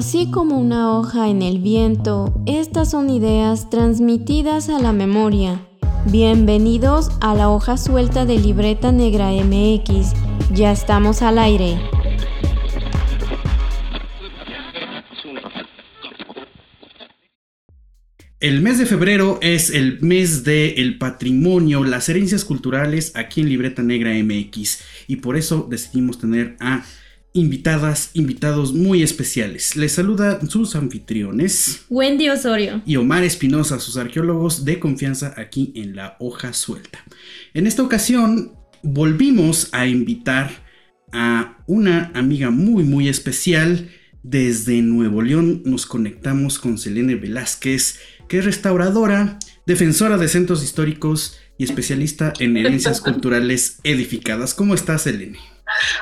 Así como una hoja en el viento, estas son ideas transmitidas a la memoria. Bienvenidos a la hoja suelta de Libreta Negra MX. Ya estamos al aire. El mes de febrero es el mes del patrimonio, las herencias culturales aquí en Libreta Negra MX y por eso decidimos tener a invitadas, invitados muy especiales. Les saluda sus anfitriones. Wendy Osorio. Y Omar Espinosa, sus arqueólogos de confianza aquí en la hoja suelta. En esta ocasión volvimos a invitar a una amiga muy muy especial. Desde Nuevo León nos conectamos con Selene Velázquez, que es restauradora, defensora de centros históricos y especialista en herencias culturales edificadas. ¿Cómo estás, Selene?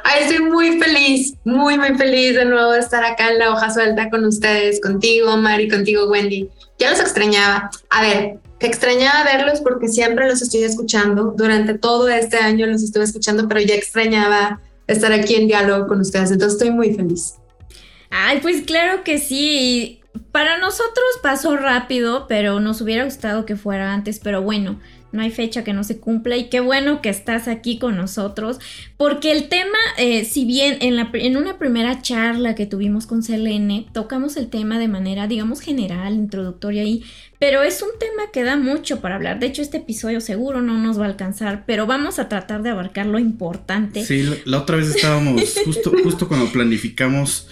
Ay, estoy muy feliz, muy, muy feliz de nuevo de estar acá en la hoja suelta con ustedes, contigo, Mari, contigo, Wendy. Ya los extrañaba. A ver, extrañaba verlos porque siempre los estoy escuchando. Durante todo este año los estuve escuchando, pero ya extrañaba estar aquí en diálogo con ustedes. Entonces estoy muy feliz. Ay, pues claro que sí. Para nosotros pasó rápido, pero nos hubiera gustado que fuera antes. Pero bueno, no hay fecha que no se cumpla y qué bueno que estás aquí con nosotros, porque el tema, eh, si bien en, la, en una primera charla que tuvimos con Selene, tocamos el tema de manera, digamos, general, introductoria ahí, pero es un tema que da mucho para hablar. De hecho, este episodio seguro no nos va a alcanzar, pero vamos a tratar de abarcar lo importante. Sí, la otra vez estábamos, justo, justo cuando planificamos,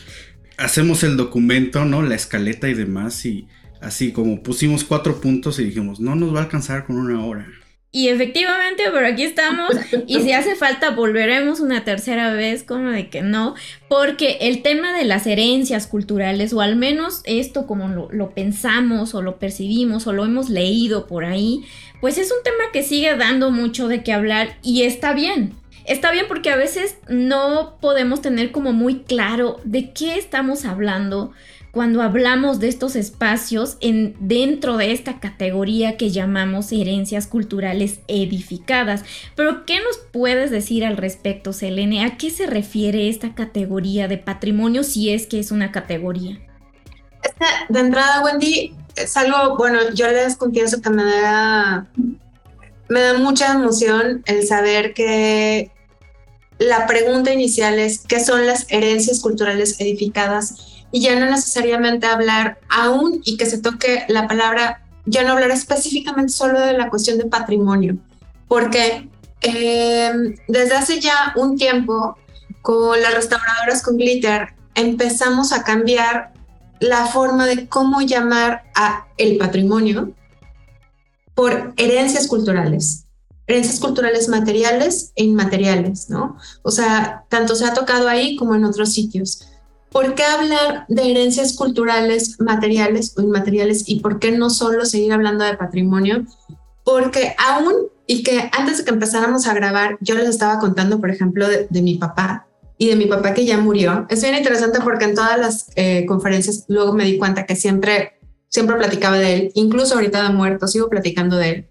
hacemos el documento, ¿no? La escaleta y demás, y Así como pusimos cuatro puntos y dijimos, no nos va a alcanzar con una hora. Y efectivamente, pero aquí estamos. Y si hace falta, volveremos una tercera vez, como de que no. Porque el tema de las herencias culturales, o al menos esto como lo, lo, pensamos, o lo percibimos, o lo hemos leído por ahí, pues es un tema que sigue dando mucho de qué hablar y está bien. Está bien porque a veces no podemos tener como muy claro de qué estamos hablando cuando hablamos de estos espacios en, dentro de esta categoría que llamamos herencias culturales edificadas. Pero, ¿qué nos puedes decir al respecto, Selene? ¿A qué se refiere esta categoría de patrimonio si es que es una categoría? de entrada, Wendy, es algo, bueno, yo les confieso que me da, me da mucha emoción el saber que la pregunta inicial es, ¿qué son las herencias culturales edificadas? Y ya no necesariamente hablar aún y que se toque la palabra, ya no hablar específicamente solo de la cuestión de patrimonio, porque eh, desde hace ya un tiempo con las restauradoras con glitter empezamos a cambiar la forma de cómo llamar a el patrimonio por herencias culturales herencias culturales materiales e inmateriales, ¿no? O sea, tanto se ha tocado ahí como en otros sitios. ¿Por qué hablar de herencias culturales materiales o inmateriales y por qué no solo seguir hablando de patrimonio? Porque aún, y que antes de que empezáramos a grabar, yo les estaba contando, por ejemplo, de, mi papá y de mi papá que ya murió. Es bien interesante porque en todas las eh, conferencias luego me di cuenta que siempre, siempre platicaba de él, incluso ahorita de muerto, sigo platicando de él.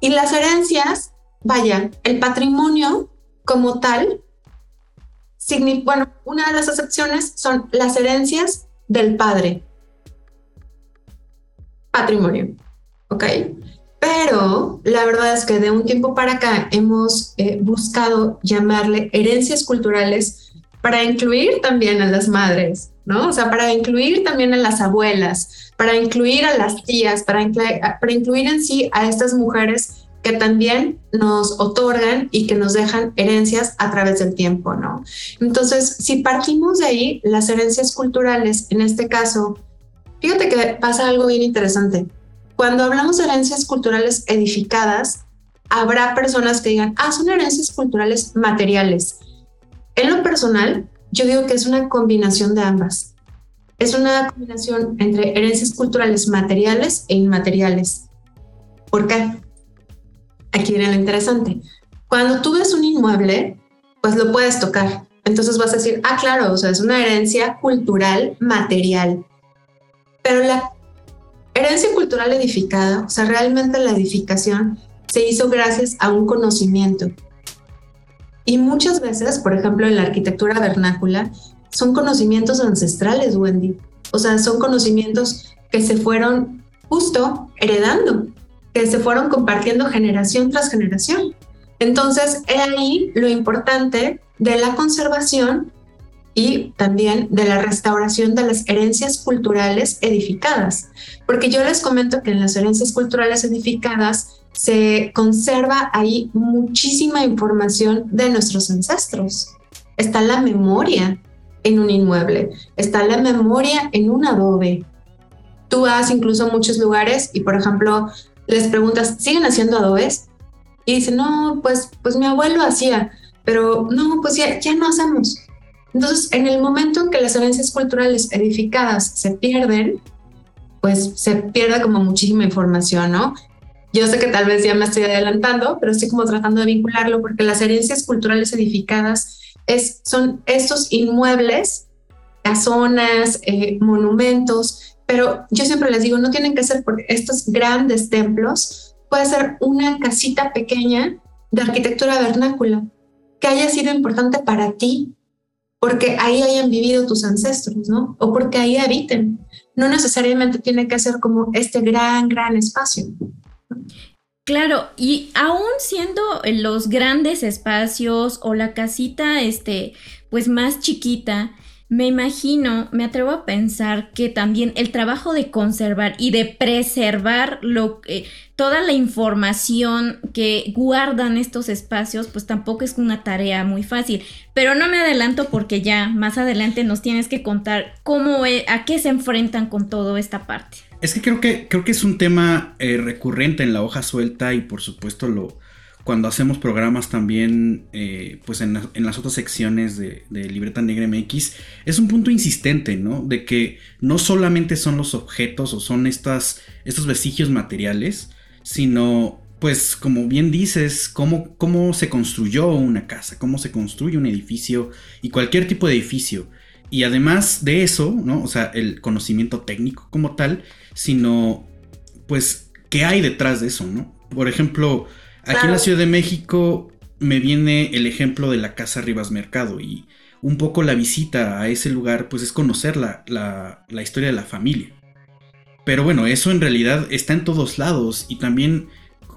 Y las herencias, vaya, el patrimonio como tal bueno, una de las excepciones son las herencias del padre. Patrimonio, ¿ok? Pero la verdad es que de un tiempo para acá hemos eh, buscado llamarle herencias culturales para incluir también a las madres, ¿no? O sea, para incluir también a las abuelas, para incluir a las tías, para incluir en sí a estas mujeres que también nos otorgan y que nos dejan herencias a través del tiempo, ¿no? Entonces, si partimos de ahí, las herencias culturales, en este caso, fíjate que pasa algo bien interesante. Cuando hablamos de herencias culturales edificadas, habrá personas que digan, ah, son herencias culturales materiales. En lo personal, yo digo que es una combinación de ambas. Es una combinación entre herencias culturales materiales e inmateriales. ¿Por qué? Aquí viene lo interesante. Cuando tú ves un inmueble, pues lo puedes tocar. Entonces vas a decir, ah, claro, o sea, es una herencia cultural material. Pero la herencia cultural edificada, o sea, realmente la edificación se hizo gracias a un conocimiento. Y muchas veces, por ejemplo, en la arquitectura vernácula, son conocimientos ancestrales, Wendy. O sea, son conocimientos que se fueron justo heredando, que se fueron compartiendo generación tras generación. Entonces, he ahí lo importante de la conservación y también de la restauración de las herencias culturales edificadas. Porque yo les comento que en las herencias culturales edificadas se conserva ahí muchísima información de nuestros ancestros. Está la memoria en un inmueble, está la memoria en un adobe. Tú vas incluso a muchos lugares y, por ejemplo, les preguntas, ¿siguen haciendo adobes? Y dicen, no, pues, pues mi abuelo hacía, pero no, pues ya, ya no hacemos. Entonces, en el momento en que las herencias culturales edificadas se pierden, pues se pierde como muchísima información, ¿no? Yo sé que tal vez ya me estoy adelantando, pero estoy como tratando de vincularlo porque las herencias culturales edificadas es, son estos inmuebles, casonas, eh, monumentos, pero yo siempre les digo, no tienen que ser por estos grandes templos, puede ser una casita pequeña de arquitectura vernácula que haya sido importante para ti, porque ahí hayan vivido tus ancestros, ¿no? O porque ahí habiten. No necesariamente tiene que ser como este gran, gran espacio. Claro, y aún siendo los grandes espacios o la casita, este, pues más chiquita, me imagino, me atrevo a pensar que también el trabajo de conservar y de preservar lo, toda la información que guardan estos espacios, pues tampoco es una tarea muy fácil. Pero no me adelanto porque ya más adelante nos tienes que contar cómo, e, a qué se enfrentan con toda esta parte. Es que creo que, creo que es un tema eh, recurrente en la hoja suelta y por supuesto lo, cuando hacemos programas también, eh, pues en, las otras secciones de, Libreta Negra MX, es un punto insistente, ¿no? De que no solamente son los objetos o son estas, estos vestigios materiales, sino, pues como bien dices, cómo, cómo se construyó una casa, cómo se construye un edificio y cualquier tipo de edificio. Y además de eso, ¿no? O sea, el conocimiento técnico como tal, sino, pues, ¿qué hay detrás de eso, ¿no? Por ejemplo, Aquí en la Ciudad de México me viene el ejemplo de la Casa Rivas Mercado y un poco la visita a ese lugar pues es conocer la, la, historia de la familia. Pero bueno, eso en realidad está en todos lados y también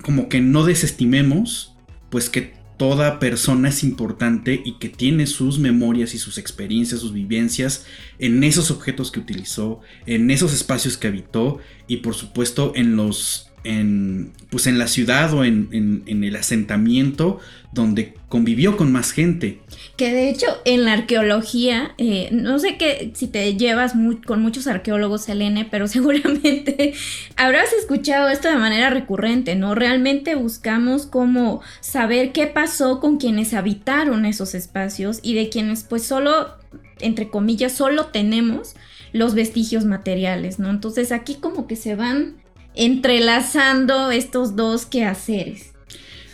como que no desestimemos pues que toda persona es importante y que tiene sus memorias y sus experiencias, sus vivencias en esos objetos que utilizó, en esos espacios que habitó y por supuesto en los en, pues en la ciudad o en, el asentamiento donde convivió con más gente. Que de hecho en la arqueología, eh, no sé qué si te llevas con muchos arqueólogos, Selene, pero seguramente habrás escuchado esto de manera recurrente, ¿no? Realmente buscamos como saber qué pasó con quienes habitaron esos espacios y de quienes pues solo, entre comillas, solo tenemos los vestigios materiales, ¿no? Entonces aquí como que se van entrelazando estos dos quehaceres.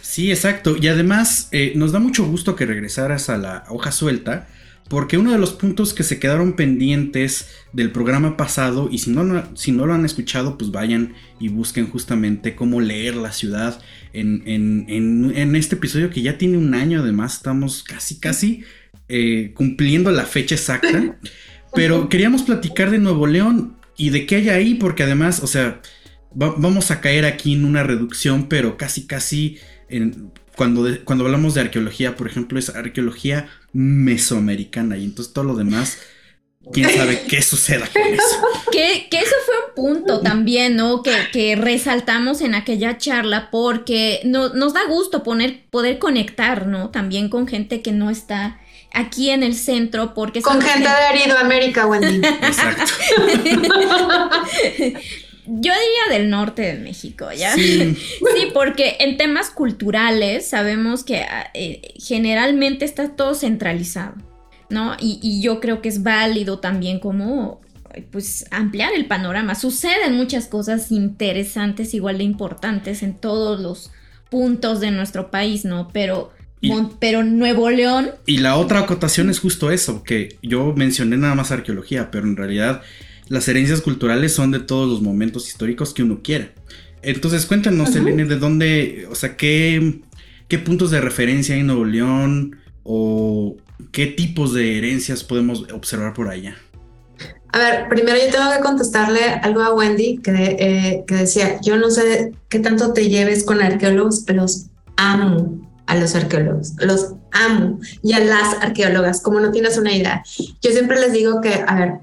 Sí, exacto. Y además eh, nos da mucho gusto que regresaras a la hoja suelta, porque uno de los puntos que se quedaron pendientes del programa pasado, y si no, si no lo han escuchado, pues vayan y busquen justamente cómo leer la ciudad en, en, este episodio que ya tiene un año, además estamos casi, casi eh, cumpliendo la fecha exacta. Pero queríamos platicar de Nuevo León y de qué hay ahí, porque además, o sea, vamos a caer aquí en una reducción, pero casi, casi cuando, cuando hablamos de arqueología, por ejemplo, es arqueología mesoamericana y entonces todo lo demás, quién sabe qué suceda con eso. Que, que eso fue un punto también, ¿no? Que, que resaltamos en aquella charla porque nos da gusto poner, poder conectar, ¿no? También con gente que no está aquí en el centro porque... Con gente de Herido América, Wendy. Exacto. Yo diría del norte de México, ¿ya? Sí. porque en temas culturales sabemos que ah, eh, generalmente está todo centralizado, ¿no? Y, yo creo que es válido también como, pues, ampliar el panorama. Suceden muchas cosas interesantes, igual de importantes en todos los puntos de nuestro país, ¿no? Pero... pero Nuevo León. Y la otra acotación es justo eso, que yo mencioné nada más arqueología, pero en realidad las herencias culturales son de todos los momentos históricos que uno quiera. Entonces, cuéntanos, Elene, de dónde, o sea, qué, qué puntos de referencia hay en Nuevo León o qué tipos de herencias podemos observar por allá. A ver, primero yo tengo que contestarle algo a Wendy que, eh, que decía, yo no sé qué tanto te lleves con arqueólogos, pero los amo a los arqueólogos, los amo y a las arqueólogas, como no tienes una idea. Yo siempre les digo que, a ver,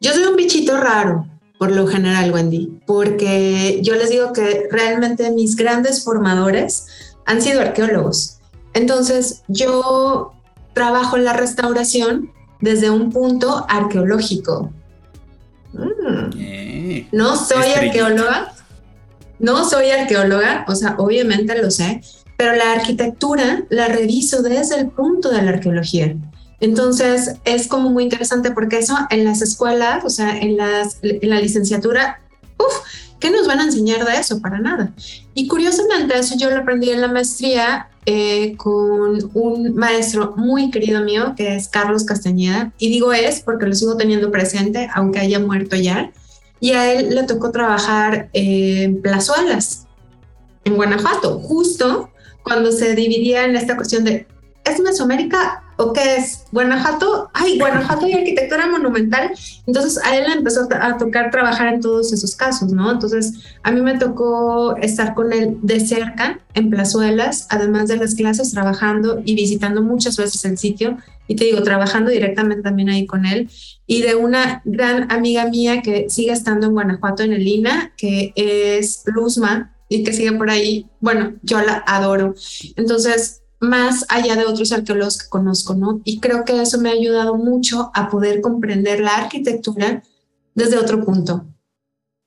yo soy un bichito raro, por lo general, Wendy, porque yo les digo que realmente mis grandes formadores han sido arqueólogos. Entonces, yo trabajo en la restauración desde un punto arqueológico. Mm. Eh, no soy arqueóloga, no soy arqueóloga, o sea, obviamente lo sé, pero la arquitectura la reviso desde el punto de la arqueología. Entonces es como muy interesante porque eso en las escuelas, o sea, en, las, en la licenciatura, uff, ¿qué nos van a enseñar de eso? Para nada. Y curiosamente eso yo lo aprendí en la maestría eh, con un maestro muy querido mío que es Carlos Castañeda. Y digo es porque lo sigo teniendo presente, aunque haya muerto ya. Y a él le tocó trabajar en Plazuelas, en Guanajuato, justo cuando se dividía en esta cuestión de, ¿es Mesoamérica o qué es? Guanajuato, ay, Guanajuato y arquitectura monumental. Entonces a él le empezó a tocar trabajar en todos esos casos, ¿no? Entonces a mí me tocó estar con él de cerca en plazuelas, además de las clases, trabajando y visitando muchas veces el sitio. Y te digo, trabajando directamente también ahí con él. Y de una gran amiga mía que sigue estando en Guanajuato, en el INA, que es Luzma, y que sigue por ahí, bueno, yo la adoro. Entonces, más allá de otros arqueólogos que conozco, ¿no? Y creo que eso me ha ayudado mucho a poder comprender la arquitectura desde otro punto,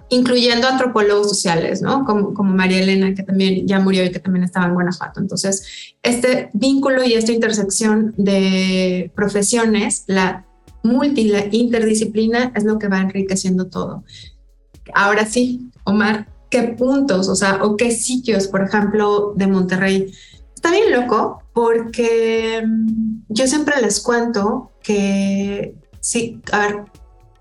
incluyendo antropólogos sociales, ¿no? Como, como María Elena, que también ya murió y que también estaba en Guanajuato. Entonces, este vínculo y esta intersección de profesiones, la multi, la interdisciplina, es lo que va enriqueciendo todo. Ahora sí, Omar, qué puntos, o sea, o qué sitios, por ejemplo, de Monterrey. Está bien loco porque mm, yo siempre les cuento que, sí, a ver,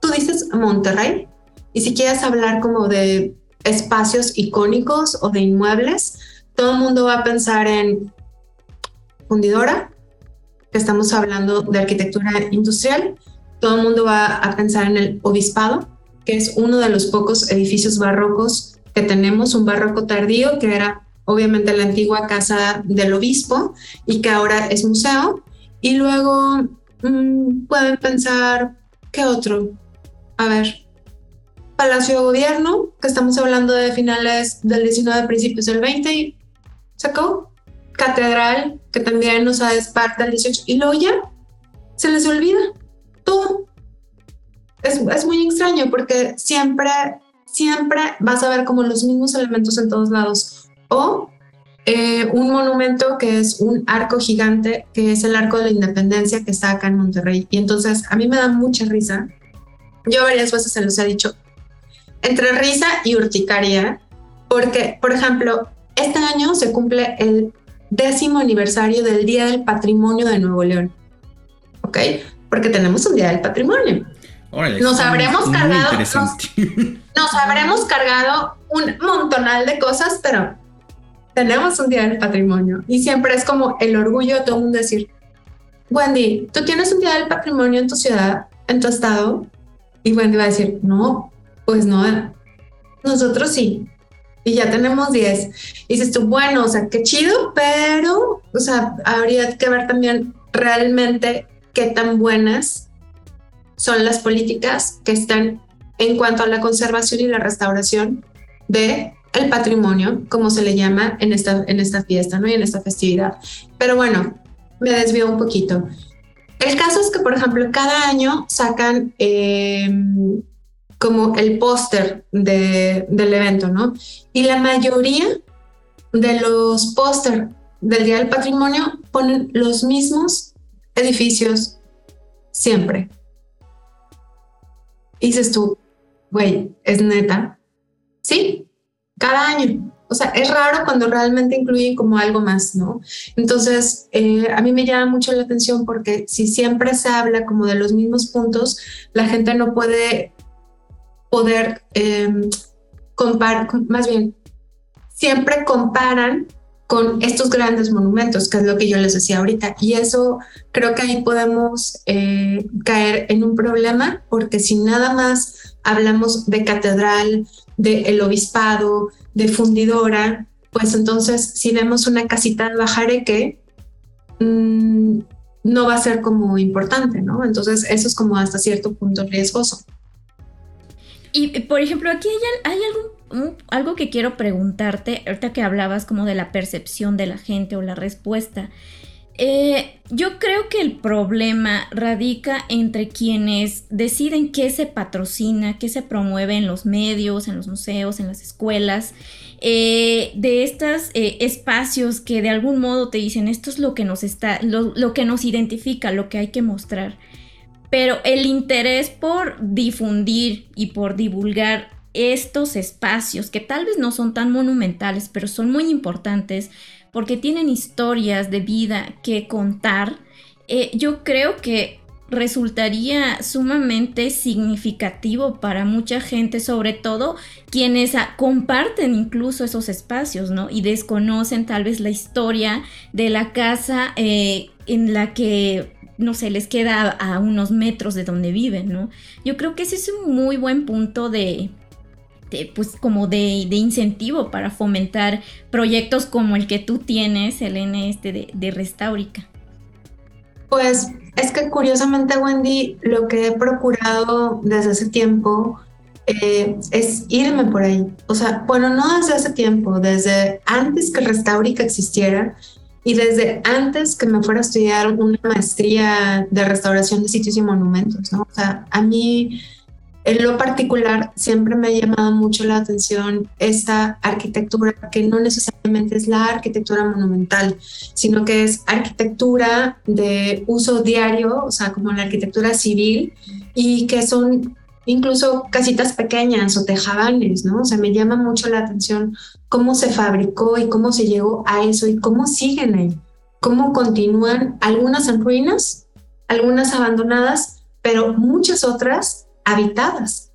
tú dices Monterrey y si quieres hablar como de espacios icónicos o de inmuebles, todo el mundo va a pensar en fundidora, que estamos hablando de arquitectura industrial, todo el mundo va a pensar en el obispado, que es uno de los pocos edificios barrocos que tenemos un barroco tardío, que era obviamente la antigua casa del obispo y que ahora es museo. Y luego mm, pueden pensar, ¿qué otro? A ver, Palacio de Gobierno, que estamos hablando de finales del 19, principios del 20, sacó. Catedral, que también nos ha parte del 18, y luego ya se les olvida todo. Es, es muy extraño porque siempre siempre vas a ver como los mismos elementos en todos lados. O eh, un monumento que es un arco gigante, que es el arco de la independencia que está acá en Monterrey. Y entonces a mí me da mucha risa. Yo varias veces se los he dicho, entre risa y urticaria, porque, por ejemplo, este año se cumple el décimo aniversario del Día del Patrimonio de Nuevo León. ¿Ok? Porque tenemos un Día del Patrimonio nos habremos cargado, nos, habremos cargado un montonal de cosas, pero tenemos un día del patrimonio y siempre es como el orgullo de todo el mundo decir, Wendy, tú tienes un día del patrimonio en tu ciudad, en tu estado, y Wendy va a decir, no, pues no, nosotros sí. Y ya tenemos 10. Y dices tú, bueno, o sea, qué chido, pero, o sea, habría que ver también realmente qué tan buenas son las políticas que están en cuanto a la conservación y la restauración de el patrimonio, como se le llama en esta, en esta fiesta ¿no? y en esta festividad. Pero bueno, me desvío un poquito. El caso es que, por ejemplo, cada año sacan em, como el póster de, del evento, ¿no? Y la mayoría de los póster del Día del Patrimonio ponen los mismos edificios siempre. Dices tú, güey, es neta. Sí, cada año. O sea, es raro cuando realmente incluyen como algo más, ¿no? Entonces, eh, a mí me llama mucho la atención porque si siempre se habla como de los mismos puntos, la gente no puede poder eh, comparar, más bien, siempre comparan con estos grandes monumentos, que es lo que yo les decía ahorita. Y eso creo que ahí podemos eh, caer en un problema, porque si nada más hablamos de catedral, de el obispado, de fundidora, pues entonces si vemos una casita de bajareque, mmm, no va a ser como importante, ¿no? Entonces eso es como hasta cierto punto riesgoso. Y por ejemplo, aquí hay, algo que quiero preguntarte, ahorita que hablabas como de la percepción de la gente o la respuesta. Eh, yo creo que el problema radica entre quienes deciden qué se patrocina, qué se promueve en los medios, en los museos, en las escuelas, eh, de estos eh, espacios que de algún modo te dicen esto es lo que nos está, lo, que nos identifica, lo que hay que mostrar. Pero el interés por difundir y por divulgar estos espacios que tal vez no son tan monumentales, pero son muy importantes, porque tienen historias de vida que contar, eh, yo creo que resultaría sumamente significativo para mucha gente, sobre todo quienes comparten incluso esos espacios, ¿no? Y desconocen tal vez la historia de la casa eh, en la que, no sé, les queda a unos metros de donde viven, ¿no? Yo creo que ese es un muy buen punto de, pues como de, de, incentivo para fomentar proyectos como el que tú tienes, Elena, este de, de Restaurica? Pues es que curiosamente, Wendy, lo que he procurado desde hace tiempo eh, es irme por ahí. O sea, bueno, no desde hace tiempo, desde antes que Restaurica existiera y desde antes que me fuera a estudiar una maestría de restauración de sitios y monumentos, ¿no? O sea, a mí en lo particular, siempre me ha llamado mucho la atención esta arquitectura, que no necesariamente es la arquitectura monumental, sino que es arquitectura de uso diario, o sea, como la arquitectura civil, y que son incluso casitas pequeñas o tejabanes, ¿no? O sea, me llama mucho la atención cómo se fabricó y cómo se llegó a eso y cómo siguen ahí, cómo continúan algunas en ruinas, algunas abandonadas, pero muchas otras habitadas.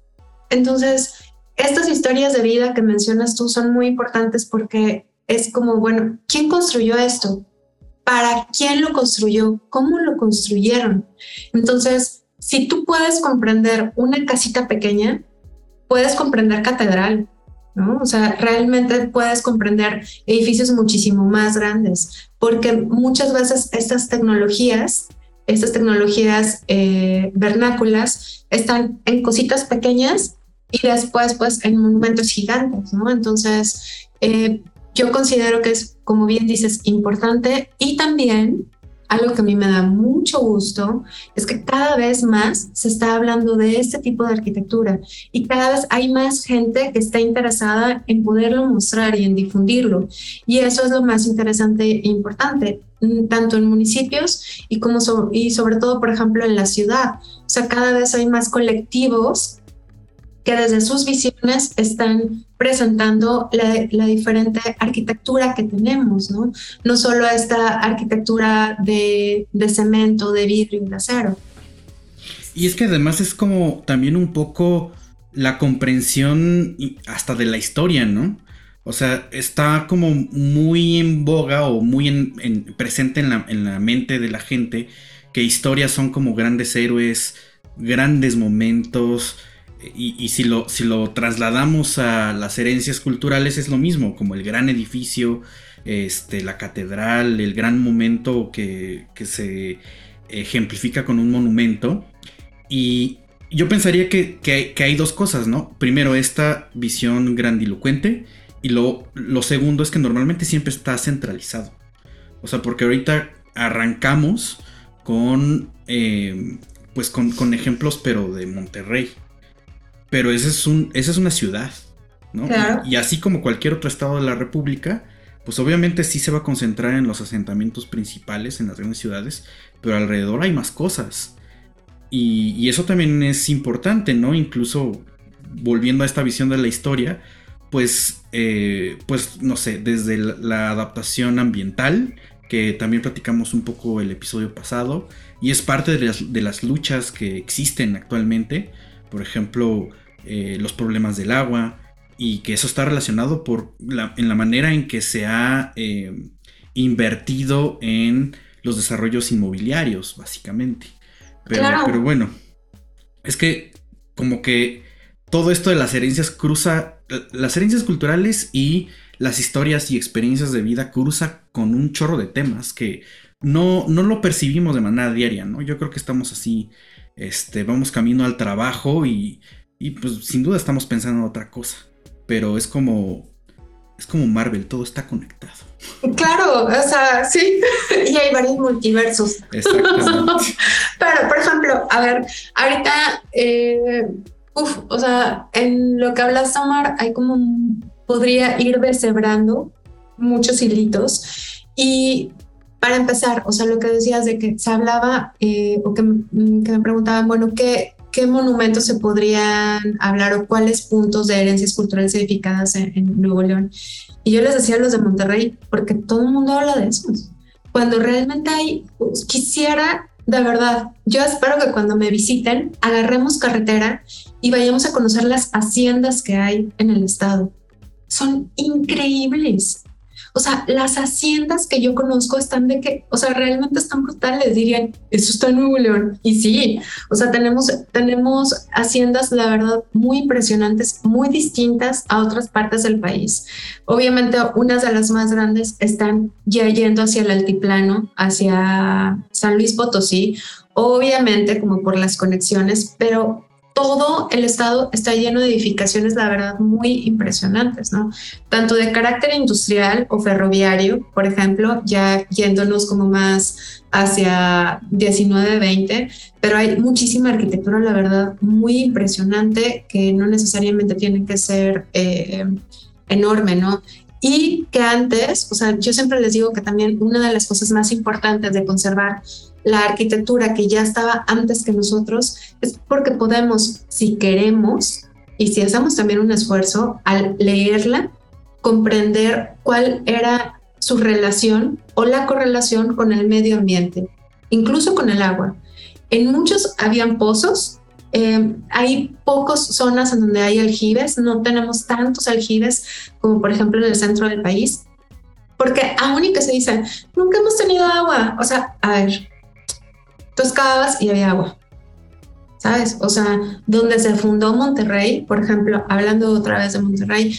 Entonces, estas historias de vida que mencionas tú son muy importantes porque es como, bueno, ¿quién construyó esto? ¿Para quién lo construyó? ¿Cómo lo construyeron? Entonces, si tú puedes comprender una casita pequeña, puedes comprender catedral, ¿no? O sea, realmente puedes comprender edificios muchísimo más grandes, porque muchas veces estas tecnologías estas tecnologías eh, vernáculas están en cositas pequeñas y después pues en monumentos gigantes, ¿no? Entonces, eh, yo considero que es, como bien dices, importante y también algo que a mí me da mucho gusto es que cada vez más se está hablando de este tipo de arquitectura y cada vez hay más gente que está interesada en poderlo mostrar y en difundirlo. Y eso es lo más interesante e importante, tanto en municipios y, como y sobre todo, por ejemplo, en la ciudad. O sea, cada vez hay más colectivos que desde sus visiones están presentando la, diferente arquitectura que tenemos, ¿no? No solo esta arquitectura de, de, cemento, de vidrio y de acero. Y es que además es como también un poco la comprensión hasta de la historia, ¿no? O sea, está como muy en boga o muy en, presente en la, en la mente de la gente que historias son como grandes héroes, grandes momentos, y, si, lo, si lo trasladamos a las herencias culturales es lo mismo, como el gran edificio, este, la catedral, el gran momento que, se ejemplifica con un monumento. Y yo pensaría que, hay, dos cosas, ¿no? Primero, esta visión grandilocuente. Y lo, lo segundo es que normalmente siempre está centralizado. O sea, porque ahorita arrancamos con, eh, pues con, con, ejemplos, pero de Monterrey. Pero esa es, un, esa es una ciudad, ¿no? Y, así como cualquier otro estado de la República, pues obviamente sí se va a concentrar en los asentamientos principales, en las grandes ciudades, pero alrededor hay más cosas. Y, eso también es importante, ¿no? Incluso volviendo a esta visión de la historia, pues, eh, pues no sé, desde la, adaptación ambiental, que también platicamos un poco el episodio pasado, y es parte de las, de las luchas que existen actualmente. Por ejemplo, eh, los problemas del agua y que eso está relacionado por la, en la manera en que se ha eh, invertido en los desarrollos inmobiliarios, básicamente. Pero, pero bueno, es que como que todo esto de las herencias cruza, las herencias culturales y las historias y experiencias de vida cruza con un chorro de temas que no, no lo percibimos de manera diaria, ¿no? Yo creo que estamos así, este, vamos camino al trabajo y, y pues sin duda estamos pensando en otra cosa, pero es como, es como Marvel, todo está conectado. Claro, o sea, sí, y hay varios multiversos. Exactamente. Pero, por ejemplo, a ver, ahorita, eh, uf, o sea, en lo que hablas, Omar, hay como, podría ir deshebrando muchos hilitos. Y para empezar, o sea, lo que decías de que se hablaba, eh, o que, que, me preguntaban, bueno, ¿qué, ¿qué monumentos se podrían hablar o cuáles puntos de herencias culturales edificadas en, Nuevo León? Y yo les decía los de Monterrey, porque todo el mundo habla de esos. Cuando realmente hay, pues, quisiera, de verdad, yo espero que cuando me visiten, agarremos carretera y vayamos a conocer las haciendas que hay en el estado. Son increíbles. O sea, las haciendas que yo conozco están de que, o sea, realmente están brutales, dirían, eso está en Nuevo León. Y sí, o sea, tenemos, tenemos haciendas, la verdad, muy impresionantes, muy distintas a otras partes del país. Obviamente, unas de las más grandes están ya yendo hacia el altiplano, hacia San Luis Potosí, obviamente como por las conexiones, pero todo el estado está lleno de edificaciones, la verdad, muy impresionantes, ¿no? Tanto de carácter industrial o ferroviario, por ejemplo, ya yéndonos como más hacia 19, 20, pero hay muchísima arquitectura, la verdad, muy impresionante que no necesariamente tiene que ser eh, enorme, ¿no? Y que antes, o sea, yo siempre les digo que también una de las cosas más importantes de conservar la arquitectura que ya estaba antes que nosotros, es porque podemos, si queremos, y si hacemos también un esfuerzo al leerla, comprender cuál era su relación o la correlación con el medio ambiente, incluso con el agua. En muchos habían pozos, eh, hay pocas zonas en donde hay aljibes, no tenemos tantos aljibes como por ejemplo en el centro del país, porque aún y que se dicen, nunca hemos tenido agua, o sea, a ver, tú excavabas y había agua. ¿Sabes? O sea, donde se fundó Monterrey, por ejemplo, hablando otra vez de Monterrey,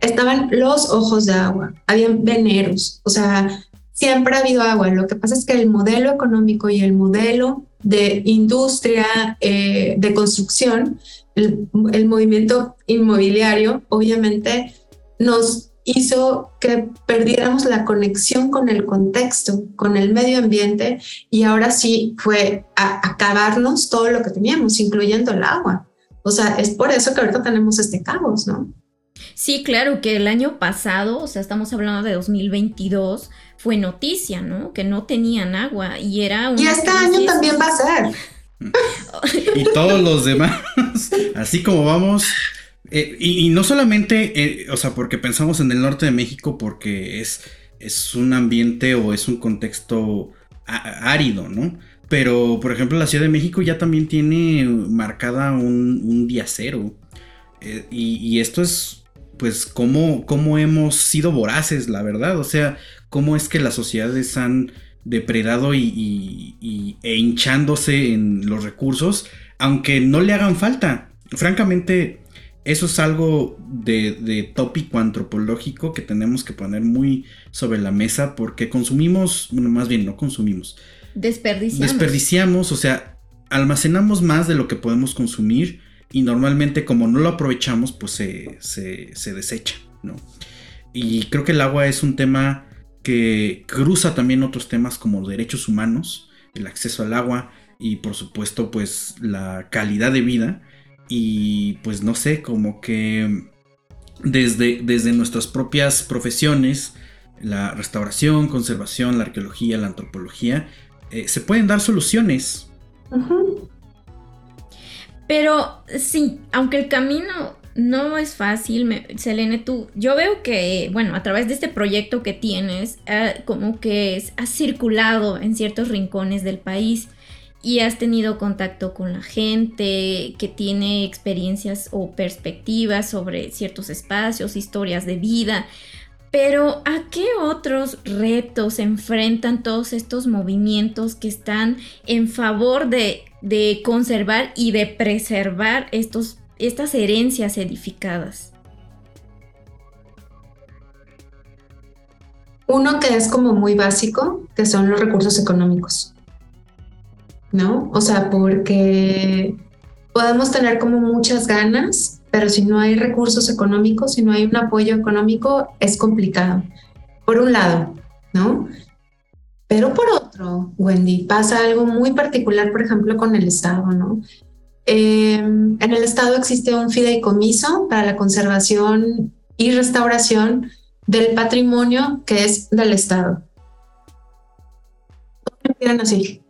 estaban los ojos de agua, habían veneros, o sea, siempre ha habido agua. Lo que pasa es que el modelo económico y el modelo de industria, eh, de construcción, el, movimiento inmobiliario, obviamente nos hizo que perdiéramos la conexión con el contexto, con el medio ambiente, y ahora sí fue a acabarnos todo lo que teníamos, incluyendo el agua. O sea, es por eso que ahorita tenemos este caos, ¿no? Sí, claro, que el año pasado, o sea, estamos hablando de 2022, fue noticia, ¿no? Que no tenían agua y era un... Y este año también va a ser. y todos los demás, así como vamos, eh, y, no solamente, eh, o sea, porque pensamos en el norte de México porque es, es un ambiente o es un contexto árido, ¿no? Pero, por ejemplo, la Ciudad de México ya también tiene marcada un, día cero. Eh, y, esto es, pues, cómo, cómo hemos sido voraces, la verdad. O sea, cómo es que las sociedades han depredado y, y, e hinchándose en los recursos, aunque no le hagan falta. Francamente, eso es algo de, tópico antropológico que tenemos que poner muy sobre la mesa porque consumimos, bueno, más bien no consumimos. Desperdiciamos. Desperdiciamos, o sea, almacenamos más de lo que podemos consumir y normalmente como no lo aprovechamos, pues se, se desecha, ¿no? Y creo que el agua es un tema que cruza también otros temas como derechos humanos, el acceso al agua y por supuesto pues la calidad de vida y pues no sé, como que desde, desde nuestras propias profesiones, la restauración, conservación, la arqueología, la antropología, eh, se pueden dar soluciones. Pero sí, aunque el camino no es fácil, Selene, tú, yo veo que, bueno, a través de este proyecto que tienes, eh, como que has circulado en ciertos rincones del país y has tenido contacto con la gente que tiene experiencias o perspectivas sobre ciertos espacios, historias de vida. Pero ¿a qué otros retos enfrentan todos estos movimientos que están en favor de, conservar y de preservar estos, estas herencias edificadas? Uno que es como muy básico, que son los recursos económicos. ¿No? O sea, porque podemos tener como muchas ganas, pero si no hay recursos económicos, si no hay un apoyo económico, es complicado. Por un lado, ¿no? Pero por otro, Wendy, pasa algo muy particular, por ejemplo, con el Estado, ¿no? Em, en el Estado existe un fideicomiso para la conservación y restauración del patrimonio que es del Estado. Así.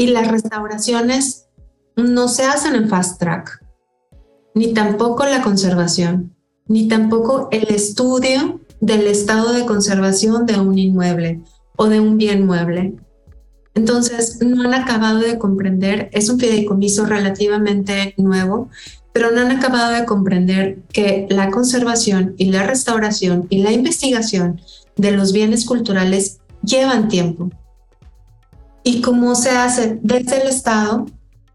Y las restauraciones no se hacen en fast track, ni tampoco la conservación, ni tampoco el estudio del estado de conservación de un inmueble o de un bien mueble. Entonces, no han acabado de comprender, es un fideicomiso relativamente nuevo, pero no han acabado de comprender que la conservación y la restauración y la investigación de los bienes culturales llevan tiempo. Y cómo se hace desde el Estado,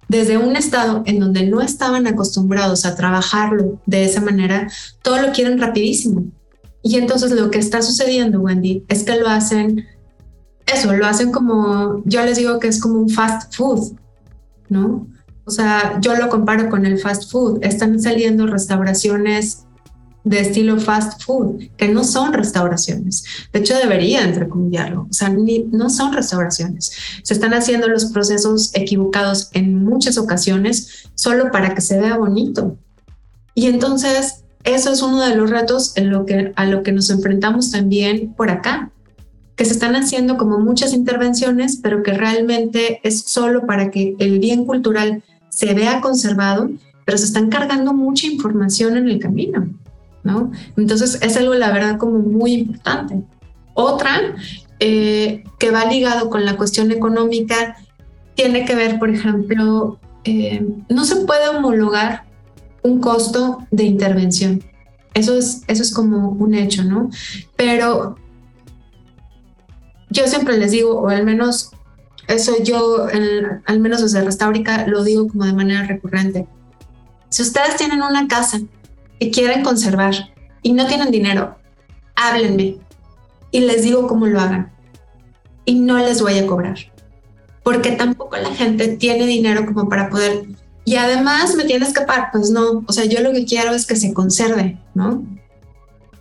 desde un estado en donde no estaban acostumbrados a trabajarlo de esa manera, todo lo quieren rapidísimo. Y entonces lo que está sucediendo, Wendy, es que lo hacen, eso, lo hacen como, yo les digo que es como un fast food, ¿no? O sea, yo lo comparo con el fast food. Están saliendo restauraciones de estilo fast food, que no son restauraciones. De hecho, debería entrecomillarlo. O sea, no son restauraciones. Se están haciendo los procesos equivocados en muchas ocasiones solo para que se vea bonito. Y entonces, eso es uno de los retos a lo que nos enfrentamos también por acá, que se están haciendo como muchas intervenciones, pero que realmente es solo para que el bien cultural se vea conservado, pero se están cargando mucha información en el camino. ¿No? Entonces es algo, la verdad, como muy importante. Otra eh, que va ligado con la cuestión económica tiene que ver, por ejemplo, eh, no se puede homologar un costo de intervención. Eso es, eso es como un hecho, ¿no? Pero yo siempre les digo, o al menos eso yo, al menos desde Restaurica, lo digo como de manera recurrente. Si ustedes tienen una casa que quieren conservar y no tienen dinero, háblenme y les digo cómo lo hagan. Y no les voy a cobrar. Porque tampoco la gente tiene dinero como para poder... Y además me tienes que pagar, pues no, o sea, yo lo que quiero es que se conserve, ¿no?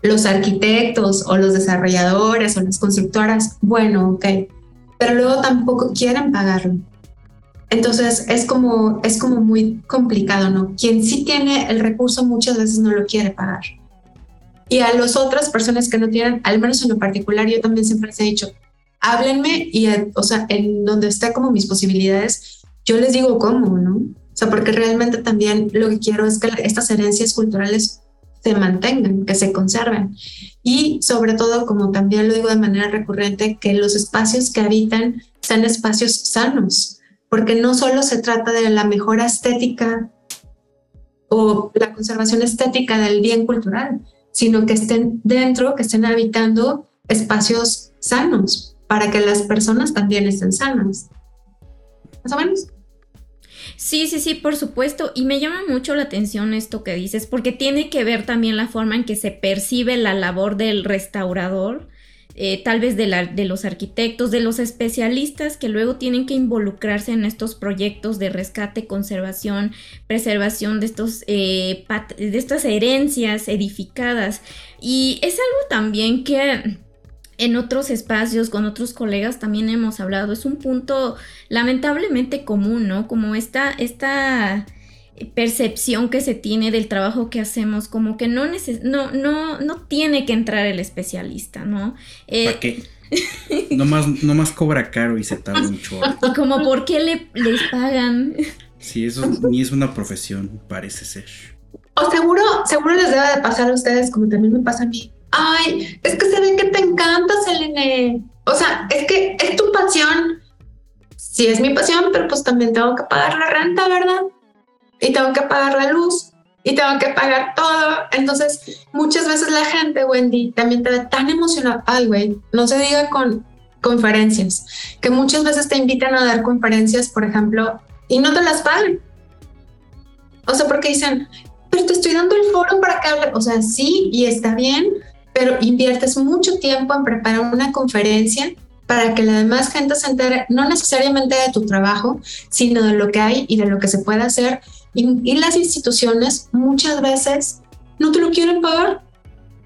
Los arquitectos o los desarrolladores o las constructoras, bueno, ok, pero luego tampoco quieren pagarlo. Entonces es como, es como muy complicado, ¿no? Quien sí tiene el recurso muchas veces no lo quiere pagar. Y a las otras personas que no tienen, al menos en lo particular, yo también siempre les he dicho, háblenme y, o sea, en donde está como mis posibilidades, yo les digo cómo, ¿no? O sea, porque realmente también lo que quiero es que estas herencias culturales se mantengan, que se conserven. Y sobre todo, como también lo digo de manera recurrente, que los espacios que habitan sean espacios sanos, porque no solo se trata de la mejora estética o la conservación estética del bien cultural, sino que estén dentro, que estén habitando espacios sanos para que las personas también estén sanas. Más o menos. Sí, sí, sí, por supuesto. Y me llama mucho la atención esto que dices, porque tiene que ver también la forma en que se percibe la labor del restaurador eh, tal vez de, la, de, los arquitectos, de los especialistas que luego tienen que involucrarse en estos proyectos de rescate, conservación, preservación de, estos, eh, de estas herencias edificadas. Y es algo también que en otros espacios con otros colegas también hemos hablado, es un punto lamentablemente común, ¿no? Como esta, esta percepción que se tiene del trabajo que hacemos, como que no, no, no, no tiene que entrar el especialista, ¿no? Eh, ¿Para qué? no, más, cobra caro y se tarda mucho. Y como por qué le, les pagan. Sí, eso ni es una profesión, parece ser. O seguro, seguro les debe de pasar a ustedes como también me pasa a mí. Ay, es que se ve que te encanta, Selene. O sea, es que es tu pasión. Sí, es mi pasión, pero pues también tengo que pagar la renta, ¿verdad? Y tengo que pagar la luz y tengo que pagar todo. Entonces, muchas veces la gente, Wendy, también te ve tan emocionada. Ay, güey, no se diga con conferencias, que muchas veces te invitan a dar conferencias, por ejemplo, y no te las pagan. O sea, porque dicen, pero te estoy dando el foro para que hable. O sea, sí, y está bien, pero inviertes mucho tiempo en preparar una conferencia para que la demás gente se entere, no necesariamente de tu trabajo, sino de lo que hay y de lo que se puede hacer. Y, las instituciones muchas veces no te lo quieren pagar.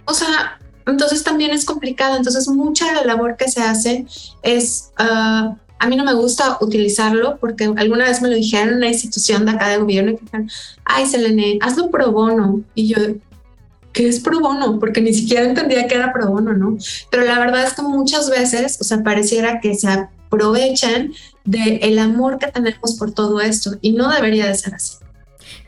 O sea, entonces también es complicado. Entonces mucha de la labor que se hace es, ah, a mí no me gusta utilizarlo porque alguna vez me lo dijeron en una institución de acá de gobierno y dijeron, ay Selene, hazlo pro bono. Y yo, ¿qué es pro bono? Porque ni siquiera entendía que era pro bono, ¿no? Pero la verdad es que muchas veces, o sea, pareciera que se aprovechan del el amor que tenemos por todo esto y no debería de ser así.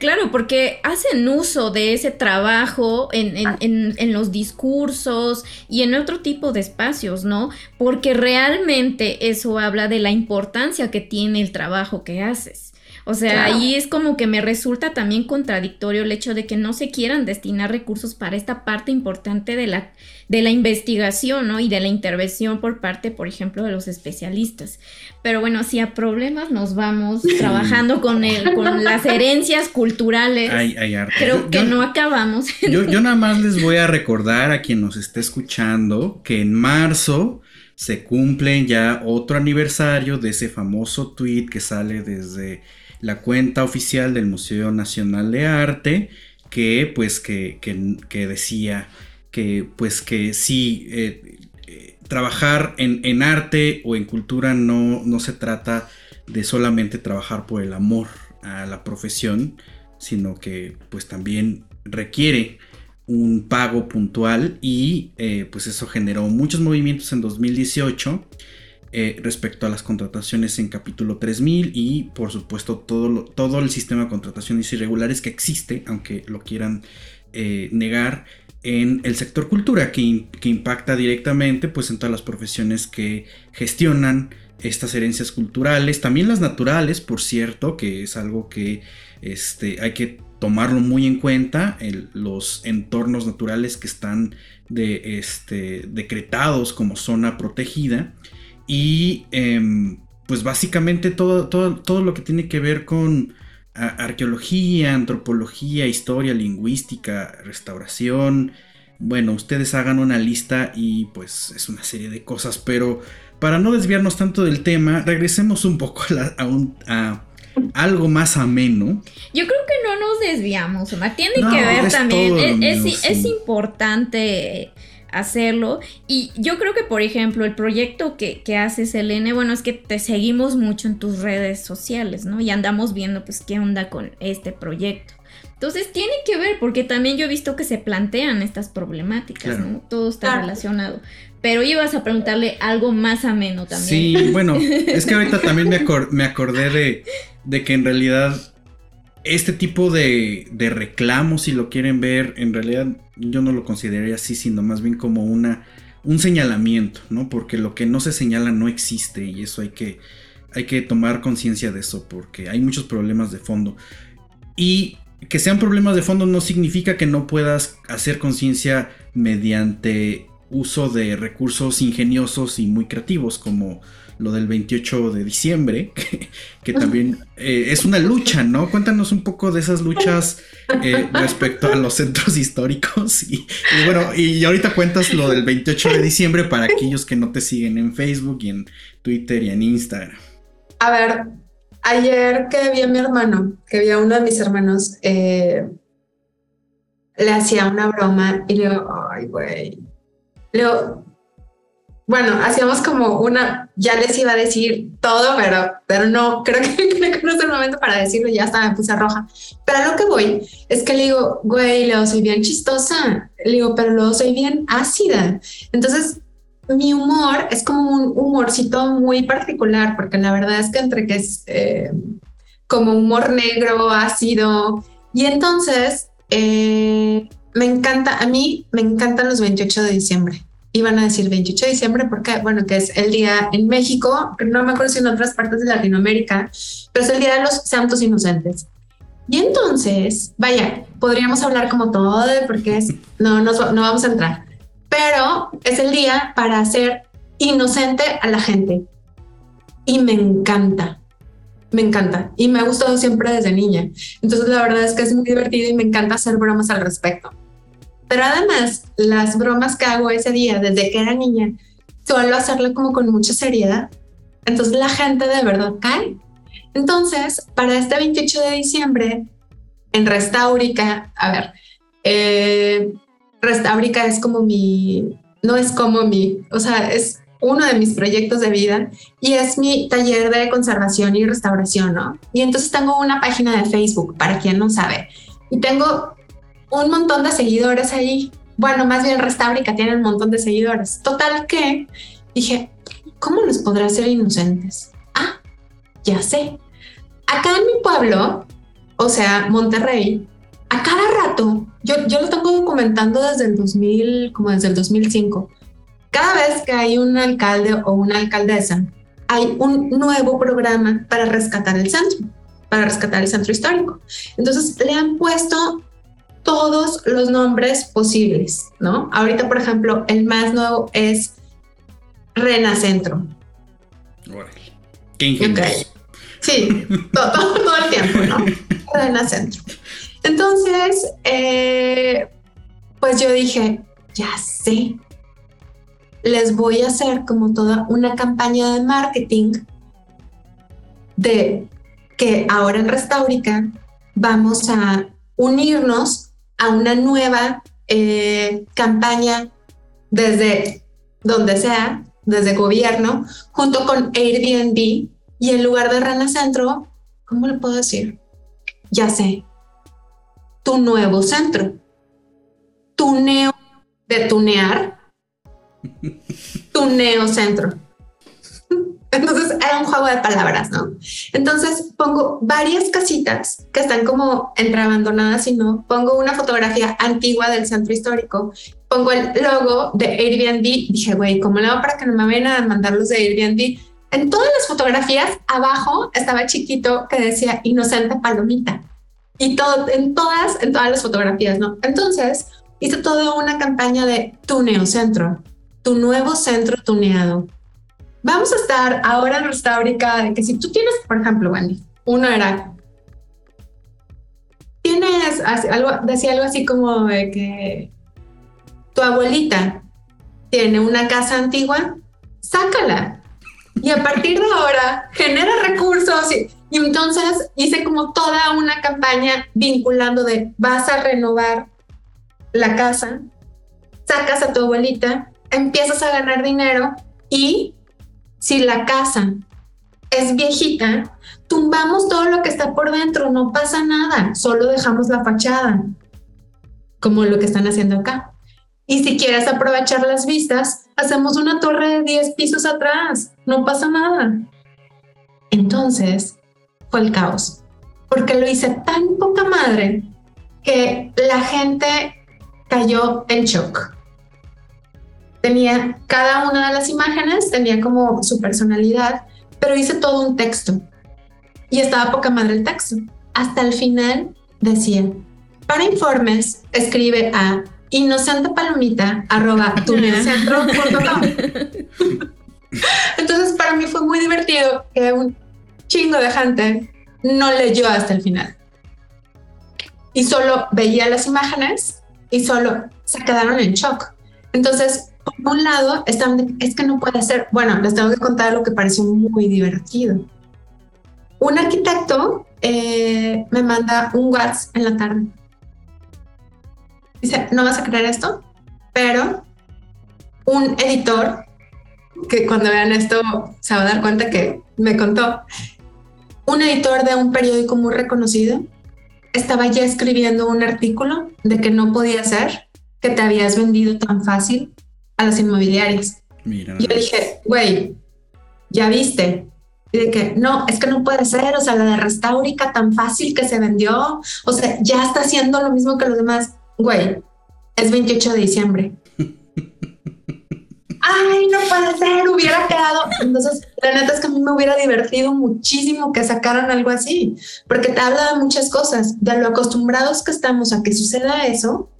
Claro, porque hacen uso de ese trabajo en, en, en, los discursos y en otro tipo de espacios, ¿no? Porque realmente eso habla de la importancia que tiene el trabajo que haces. O sea, ahí es como que me resulta también contradictorio el hecho de que no se quieran destinar recursos para esta parte importante de la, de la investigación, ¿no? Y de la intervención por parte, por ejemplo, de los especialistas. Pero bueno, si a problemas nos vamos trabajando con, el, con las herencias culturales, creo que no acabamos. Yo, yo nada más les voy a recordar a quien nos esté escuchando que en marzo se cumple ya otro aniversario de ese famoso tweet que sale desde la cuenta oficial del Museo Nacional de Arte, que pues que, que, decía que pues que sí, eh, eh, trabajar en, en, arte o en cultura no, no se trata de solamente trabajar por el amor a la profesión, sino que pues también requiere un pago puntual y eh, pues eso generó muchos movimientos en 2018 eh, respecto a las contrataciones en capítulo 3000 y por supuesto todo, todo el sistema de contrataciones irregulares que existe, aunque lo quieran eh, negar, en el sector cultura, que, que, impacta directamente pues, en todas las profesiones que gestionan estas herencias culturales, también las naturales, por cierto, que es algo que este, hay que tomarlo muy en cuenta, los entornos naturales que están de, este, decretados como zona protegida y em, pues básicamente todo, todo, todo, lo que tiene que ver con arqueología, antropología, historia, lingüística, restauración. Bueno, ustedes hagan una lista y pues es una serie de cosas, pero para no desviarnos tanto del tema, regresemos un poco a, algo más ameno. Yo creo que no nos desviamos, Omar. Tiene que ver también, es, es, importante hacerlo. Y yo creo que, por ejemplo, el proyecto que, que haces, Elene, bueno, es que te seguimos mucho en tus redes sociales, ¿no? Y andamos viendo, pues, qué onda con este proyecto. Entonces tiene que ver, porque también yo he visto que se plantean estas problemáticas, ¿no? Todo está relacionado. Pero ibas a preguntarle algo más ameno también. Sí, bueno, es que ahorita también me, me acordé de, de que en realidad este tipo de, de, si lo quieren ver, en realidad yo no lo consideraría así, sino más bien como una, un señalamiento, ¿no? Porque lo que no se señala no existe y eso hay que, hay que tomar conciencia de eso, porque hay muchos problemas de fondo. Y que sean problemas de fondo no significa que no puedas hacer conciencia mediante uso de recursos ingeniosos y muy creativos, como lo del 28 de diciembre, que, también eh, es una lucha, ¿no? Cuéntanos un poco de esas luchas eh, respecto a los centros históricos. Y, bueno, y ahorita cuentas lo del 28 de diciembre para aquellos que no te siguen en Facebook y en Twitter y en Instagram. A ver, ayer que vi a mi hermano, que vi a uno de mis hermanos, eh, le hacía una broma y le digo, ay, güey. Le digo, bueno, hacíamos como una, ya les iba a decir todo, pero, pero no, creo que, no es el momento para decirlo, ya hasta me puse roja. Pero a lo que voy es que le digo, güey, luego soy bien chistosa, le digo, pero luego soy bien ácida. Entonces, mi humor es como un humorcito muy particular, porque la verdad es que entre que es eh, como humor negro, ácido, y entonces eh, me encanta, a mí me encantan los 28 de diciembre iban a decir 28 de diciembre porque, bueno, que es el día en México, no me acuerdo si en otras partes de Latinoamérica, pero es el día de los santos inocentes. Y entonces, vaya, podríamos hablar como todo de porque es, no, no, no vamos a entrar, pero es el día para hacer inocente a la gente. Y me encanta, me encanta. Y me ha gustado siempre desde niña. Entonces, la verdad es que es muy divertido y me encanta hacer bromas al respecto. Pero además, las bromas que hago ese día, desde que era niña, suelo hacerlo como con mucha seriedad. Entonces, la gente de verdad cae entonces, para este 28 de diciembre, en Restaurica, a ver, eh, Restaurica es como mi, no es como mi, o sea, es uno de mis proyectos de vida y es mi taller de conservación y restauración, ¿no? Y entonces tengo una página de Facebook, para quien no sabe, y tengo un montón de seguidores ahí. Bueno, más bien Restaurica tiene un montón de seguidores. Total que dije, ¿cómo los podrá ser inocentes? ya sé. Acá en mi pueblo, o sea, Monterrey, a cada rato, yo, yo lo tengo documentando desde el 2000, como desde el 2005, cada vez que hay un alcalde o una alcaldesa, hay un nuevo programa para rescatar el centro, para rescatar el centro histórico. Entonces le han puesto todos los nombres posibles, ¿no? Ahorita, por ejemplo, el más nuevo es Renacentro. Qué ingenioso. Sí, todo, todo, el tiempo, ¿no? Cadena Centro. Entonces, eh, pues yo dije, ya sé, les voy a hacer como toda una campaña de marketing de que ahora en Restaurica vamos a unirnos a una nueva eh, campaña desde donde sea, desde gobierno, junto con Airbnb y en lugar de Rana Centro, ¿cómo le puedo decir? Ya sé, tu nuevo centro, tu neo de tunear, tu neo centro. Entonces era un juego de palabras, ¿no? Entonces pongo varias casitas que están como entre abandonadas y no. Pongo una fotografía antigua del centro histórico. Pongo el logo de Airbnb. Dije, güey, ¿cómo le hago para que no me vayan a mandar los de Airbnb? En todas las fotografías abajo estaba chiquito que decía inocente palomita. Y todo, en todas, en todas las fotografías, ¿no? Entonces hice toda una campaña de tuneo centro, tu nuevo centro tuneado. Vamos a estar ahora en Restaurica de que si tú tienes, por ejemplo, Wendy, uno era, tienes algo, decía algo así como de que tu abuelita tiene una casa antigua, sácala, y a partir de ahora genera recursos y, entonces hice como toda una campaña vinculando de vas a renovar la casa, sacas a tu abuelita, empiezas a ganar dinero y si la casa es viejita, tumbamos todo lo que está por dentro, no pasa nada, solo dejamos la fachada, como lo que están haciendo acá. Y si quieres aprovechar las vistas, hacemos una torre de 10 pisos atrás, no pasa nada. Entonces fue el caos, porque lo hice tan poca madre que la gente cayó en shock. Tenía cada una de las imágenes, tenía como su personalidad, pero hice todo un texto y estaba poca madre el texto. Hasta el final decía, para informes, escribe a inocentepalomita arroba Entonces para mí fue muy divertido que un chingo de gente no leyó hasta el final. Y solo veía las imágenes y solo se quedaron en shock. Entonces, por un lado, es que no puede ser, bueno, les tengo que contar lo que pareció muy divertido. Un arquitecto eh, me manda un WhatsApp en la tarde. Dice, no vas a creer esto, pero un editor, que cuando vean esto se va a dar cuenta que me contó, un editor de un periódico muy reconocido estaba ya escribiendo un artículo de que no podía ser que te habías vendido tan fácil a las inmobiliarias. Mira. Yo dije, güey, ya viste. Y de que no, es que no puede ser, o sea, la de Restaurica tan fácil que se vendió, o sea, ya está haciendo lo mismo que los demás güey, es 28 de diciembre. ay, no puede ser, hubiera quedado. Entonces, la neta es que a mí me hubiera divertido muchísimo que sacaran algo así, porque te habla de muchas cosas, de lo acostumbrados que estamos a que suceda eso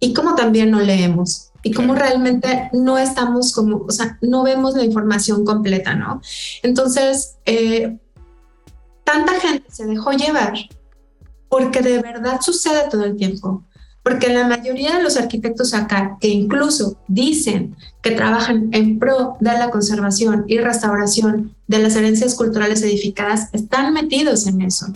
y como también no leemos y cómo realmente no estamos como, o sea, no vemos la información completa, ¿no? Entonces, eh, tanta gente se dejó llevar porque de verdad sucede todo el tiempo. Porque la mayoría de los arquitectos acá, que incluso dicen que trabajan en pro de la conservación y restauración de las herencias culturales edificadas, están metidos en eso.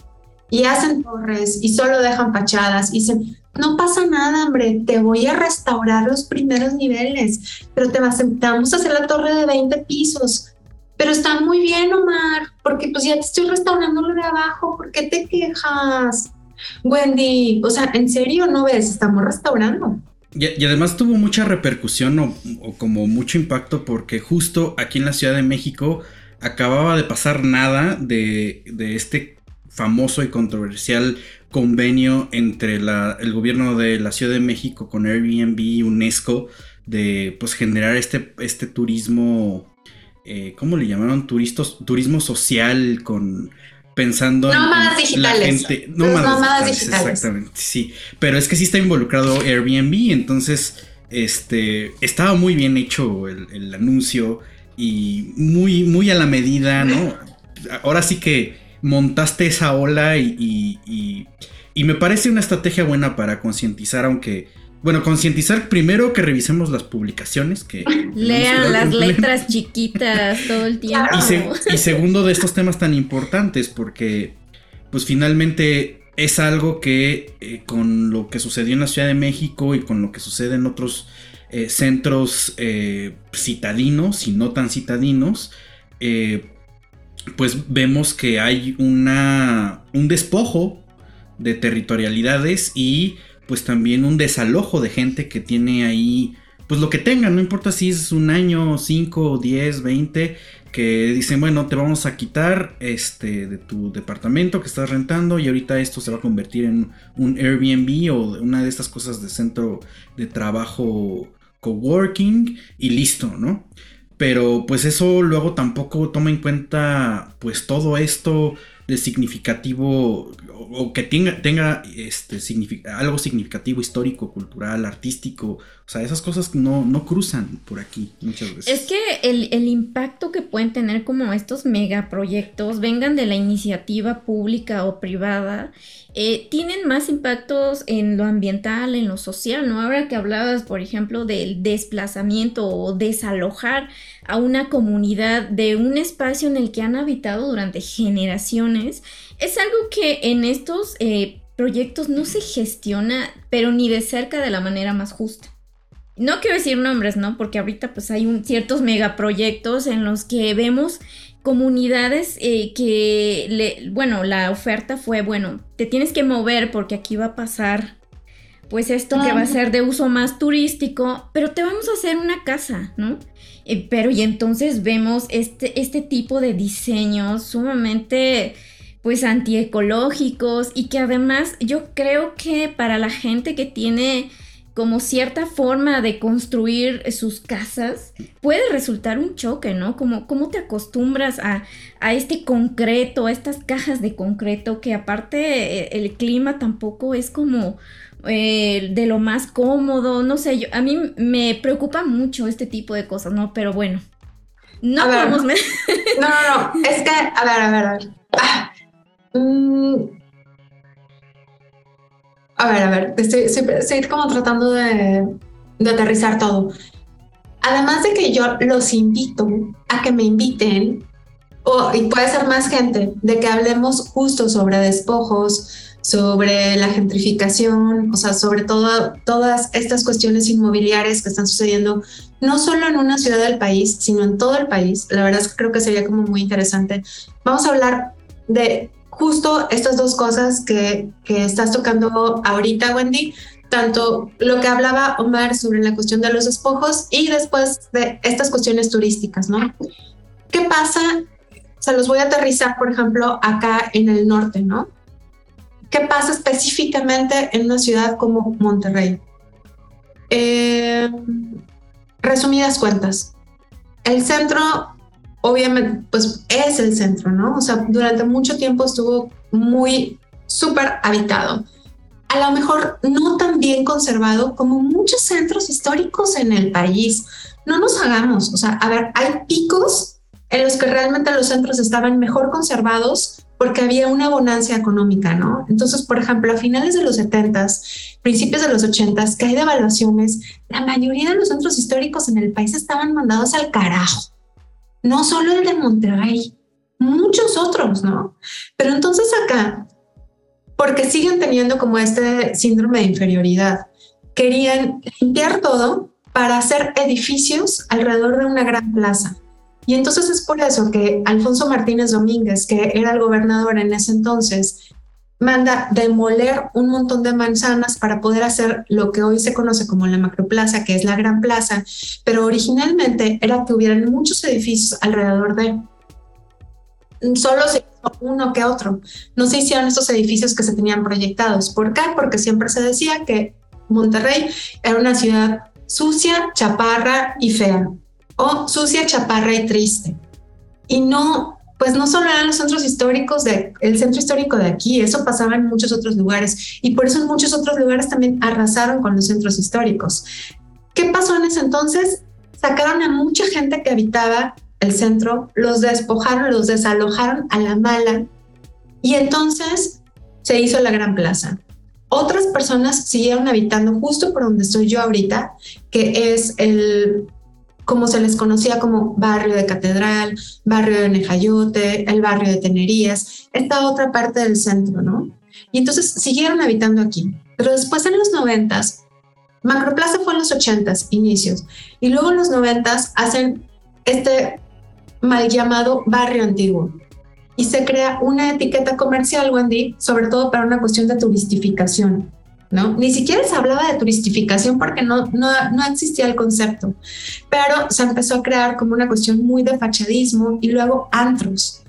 Y hacen torres y solo dejan fachadas y dicen, no pasa nada, hombre, te voy a restaurar los primeros niveles, pero te, vas, te vamos a hacer la torre de 20 pisos. Pero está muy bien, Omar, porque pues ya te estoy restaurando lo de abajo, ¿por qué te quejas? Wendy, o sea, ¿en serio no ves? Estamos restaurando. Y, además tuvo mucha repercusión o, como mucho impacto porque justo aquí en la Ciudad de México acababa de pasar nada de, este famoso y controversial convenio entre el gobierno de la Ciudad de México con Airbnb y UNESCO de pues generar este, este turismo, eh, ¿cómo le llamaron? Turistos, turismo social con pensando en, digitales. la gente. Nómadas, digitales, Exactamente, sí. Pero es que sí está involucrado Airbnb, entonces este estaba muy bien hecho el, anuncio y muy, muy a la medida, ¿no? Ahora sí que montaste esa ola y, y, y me parece una estrategia buena para concientizar, aunque bueno, concientizar primero que revisemos las publicaciones, que lean las letras chiquitas todo el tiempo. Y, segundo de estos temas tan importantes, porque pues finalmente es algo que eh, con lo que sucedió en la Ciudad de México y con lo que sucede en otros eh, centros eh, citadinos y no tan citadinos, pues vemos que hay una, un despojo de territorialidades y pues también un desalojo de gente que tiene ahí, pues lo que tengan, no importa si es un año, 5, 10, 20, que dicen, bueno, te vamos a quitar este de tu departamento que estás rentando y ahorita esto se va a convertir en un Airbnb o una de estas cosas de centro de trabajo coworking y listo, ¿no? Pero pues eso luego tampoco toma en cuenta pues todo esto de significativo o que tenga, tenga este, algo significativo histórico, cultural, artístico. O sea, esas cosas no, no cruzan por aquí muchas veces. Es que el, el, impacto que pueden tener como estos megaproyectos, vengan de la iniciativa pública o privada, eh, tienen más impactos en lo ambiental, en lo social, ¿no? Ahora que hablabas, por ejemplo, del desplazamiento o desalojar a una comunidad de un espacio en el que han habitado durante generaciones, es algo que en estos eh, proyectos no se gestiona, pero ni de cerca de la manera más justa. No quiero decir nombres, ¿no? Porque ahorita pues hay un, ciertos megaproyectos en los que vemos comunidades eh, que, le, bueno, la oferta fue, bueno, te tienes que mover porque aquí va a pasar, pues esto que va a ser de uso más turístico, pero te vamos a hacer una casa, ¿no? Eh, pero y entonces vemos este, este tipo de diseños sumamente pues antiecológicos y que además yo creo que para la gente que tiene como cierta forma de construir sus casas, puede resultar un choque, ¿no? Como cómo te acostumbras a, este concreto, a estas cajas de concreto, que aparte eh, el clima tampoco es como eh, de lo más cómodo, no sé, yo, a mí me preocupa mucho este tipo de cosas, ¿no? Pero bueno, no podemos... no, no, no, es que, a ver, a ver, a ver. Ah, mm, a ver, a ver, estoy, como tratando de, aterrizar todo. Además de que yo los invito a que me inviten, o, y puede ser más gente, de que hablemos justo sobre despojos, sobre la gentrificación, o sea, sobre todo, todas estas cuestiones inmobiliarias que están sucediendo, no solo en una ciudad del país, sino en todo el país. La verdad es que creo que sería como muy interesante. Vamos a hablar de justo estas dos cosas que, que estás tocando ahorita, Wendy, tanto lo que hablaba Omar sobre la cuestión de los despojos y después de estas cuestiones turísticas, ¿no? ¿Qué pasa? Se los voy a aterrizar, por ejemplo, acá en el norte, ¿no? ¿Qué pasa específicamente en una ciudad como Monterrey? Eh, resumidas cuentas, el centro obviamente pues es el centro, ¿no? O sea, durante mucho tiempo estuvo muy súper habitado. A lo mejor no tan bien conservado como muchos centros históricos en el país. No nos hagamos, o sea, a ver, hay picos en los que realmente los centros estaban mejor conservados porque había una bonancia económica, ¿no? Entonces, por ejemplo, a finales de los 70s, principios de los 80s, que hay devaluaciones, la mayoría de los centros históricos en el país estaban mandados al carajo. No solo el de Monterrey, muchos otros, ¿no? Pero entonces acá, porque siguen teniendo como este síndrome de inferioridad, querían limpiar todo para hacer edificios alrededor de una gran plaza. Y entonces es por eso que Alfonso Martínez Domínguez, que era el gobernador en ese entonces, manda demoler un montón de manzanas para poder hacer lo que hoy se conoce como la macroplaza, que es la gran plaza, pero originalmente era que hubieran muchos edificios alrededor de solo uno que otro. No se hicieron estos edificios que se tenían proyectados. ¿Por qué? Porque siempre se decía que Monterrey era una ciudad sucia, chaparra y fea o sucia, chaparra y triste. Y no, pues no solo eran los centros históricos de el centro histórico de aquí, eso pasaba en muchos otros lugares y por eso en muchos otros lugares también arrasaron con los centros históricos. ¿Qué pasó en ese entonces? Sacaron a mucha gente que habitaba el centro, los despojaron, los desalojaron a la mala y entonces se hizo la Gran Plaza. Otras personas siguieron habitando justo por donde estoy yo ahorita, que es el como se les conocía como barrio de Catedral, barrio de Nejayote, el barrio de Tenerías, esta otra parte del centro, ¿no? Y entonces siguieron habitando aquí. Pero después en los noventas, Macroplaza fue en los ochentas, inicios, y luego en los noventas hacen este mal llamado barrio antiguo. Y se crea una etiqueta comercial, Wendy, sobre todo para una cuestión de turistificación. ¿No? Ni siquiera se hablaba de turistificación porque no, no, no existía el concepto, pero se empezó a crear como una cuestión muy de fachadismo y luego antros.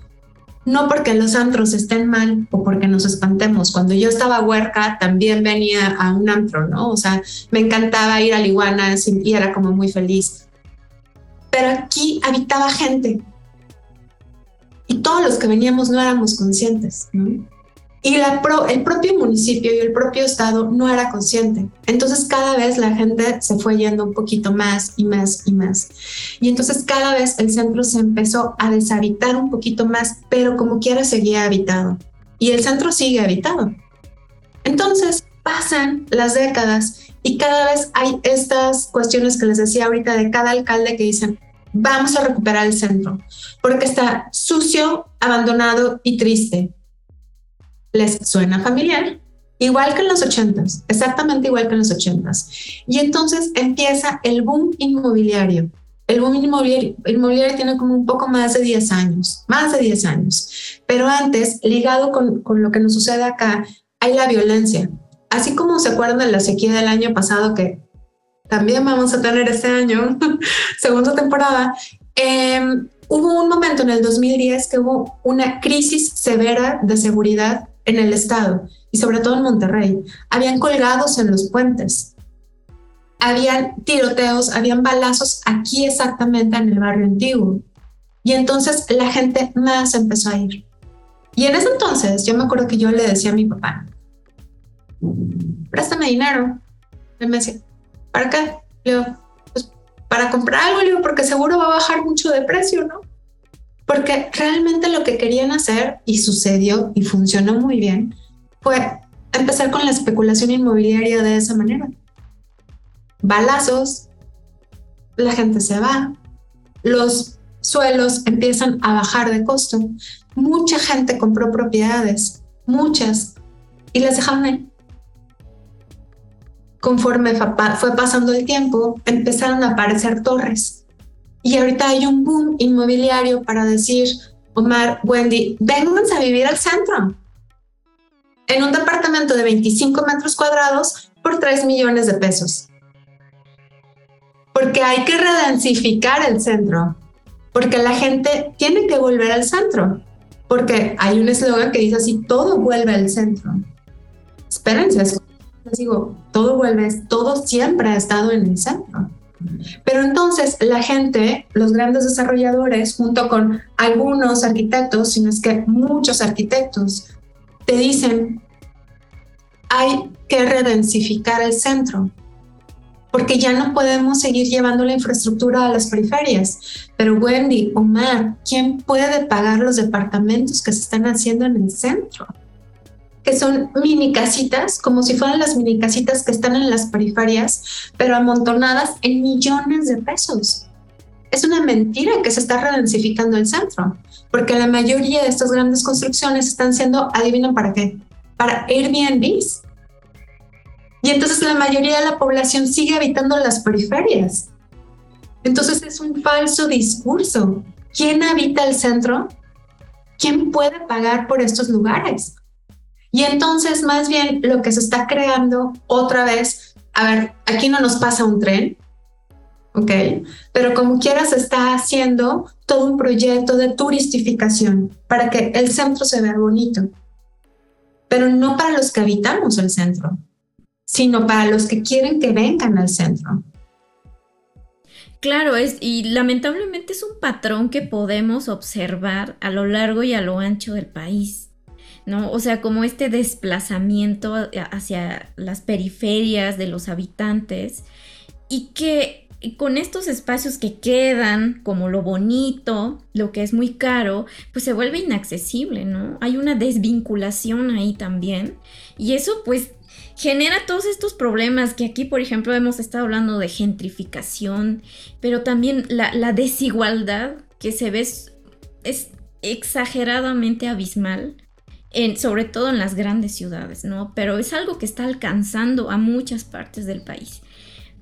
No porque los antros estén mal o porque nos espantemos. Cuando yo estaba huerca también venía a un antro, ¿no? O sea, me encantaba ir a Liguana y era como muy feliz. Pero aquí habitaba gente. Y todos los que veníamos no éramos conscientes, ¿no? Y el propio municipio y el propio estado no era consciente. Entonces cada vez la gente se fue yendo un poquito más y más y más. Y entonces cada vez el centro se empezó a deshabitar un poquito más, pero como quiera seguía habitado. Y el centro sigue habitado. Entonces pasan las décadas y cada vez hay estas cuestiones que les decía ahorita de cada alcalde que dicen, vamos a recuperar el centro, porque está sucio, abandonado y triste les suena familiar, igual que en los ochentas, exactamente igual que en los ochentas. Y entonces empieza el boom inmobiliario. El boom inmobiliario, tiene como un poco más de 10 años, más de 10 años. Pero antes, ligado con, con lo que nos sucede acá, hay la violencia. Así como se acuerdan de la sequía del año pasado que también vamos a tener este año, segunda temporada, eh, hubo un momento en el 2010 que hubo una crisis severa de seguridad en el estado y sobre todo en Monterrey. Habían colgados en los puentes, habían tiroteos, habían balazos aquí exactamente en el barrio antiguo. Y entonces la gente más empezó a ir. Y en ese entonces yo me acuerdo que yo le decía a mi papá, préstame dinero. Él me decía, ¿para qué? Le digo, pues para comprar algo, porque seguro va a bajar mucho de precio, ¿no? Porque realmente lo que querían hacer, y sucedió y funcionó muy bien, fue empezar con la especulación inmobiliaria de esa manera. Balazos, la gente se va, los suelos empiezan a bajar de costo. Mucha gente compró propiedades, muchas, y las dejaron ahí. Conforme fue pasando el tiempo, empezaron a aparecer torres y ahorita hay un boom inmobiliario para decir, Omar, Wendy, vénganse a vivir al centro. En un departamento de 25 metros cuadrados por 3 millones de pesos. Porque hay que redensificar el centro. Porque la gente tiene que volver al centro. Porque hay un eslogan que dice así, todo vuelve al centro. Espérense, les digo, todo vuelve, todo siempre ha estado en el centro. Pero entonces la gente, los grandes desarrolladores, junto con algunos arquitectos, sino es que muchos arquitectos, te dicen, hay que redensificar el centro, porque ya no podemos seguir llevando la infraestructura a las periferias. Pero Wendy, Omar, ¿quién puede pagar los departamentos que se están haciendo en el centro? Que son mini casitas, como si fueran las mini casitas que están en las periferias, pero amontonadas en millones de pesos. Es una mentira que se está redensificando el centro, porque la mayoría de estas grandes construcciones están siendo, adivinen para qué, para Airbnbs y entonces la mayoría de la población sigue habitando las periferias. Entonces es un falso discurso. ¿Quién habita el centro? ¿Quién puede pagar por estos lugares? Y entonces más bien lo que se está creando otra vez, a ver, aquí no nos pasa un tren, ¿ok? Pero como quiera se está haciendo todo un proyecto de turistificación para que el centro se vea bonito, pero no para los que habitamos el centro sino para los que quieren que vengan al centro. Claro, es, y lamentablemente es un patrón que podemos observar a lo largo y a lo ancho del país, ¿no? O sea, como este desplazamiento hacia las periferias de los habitantes y que con estos espacios que quedan, como lo bonito, lo que es muy caro, pues se vuelve inaccesible, ¿no? Hay una desvinculación ahí también. Y eso pues genera todos estos problemas que aquí, por ejemplo, hemos estado hablando de gentrificación, pero también la, desigualdad que se ve es, exageradamente abismal. En, sobre todo en las grandes ciudades, ¿no? Pero es algo que está alcanzando a muchas partes del país.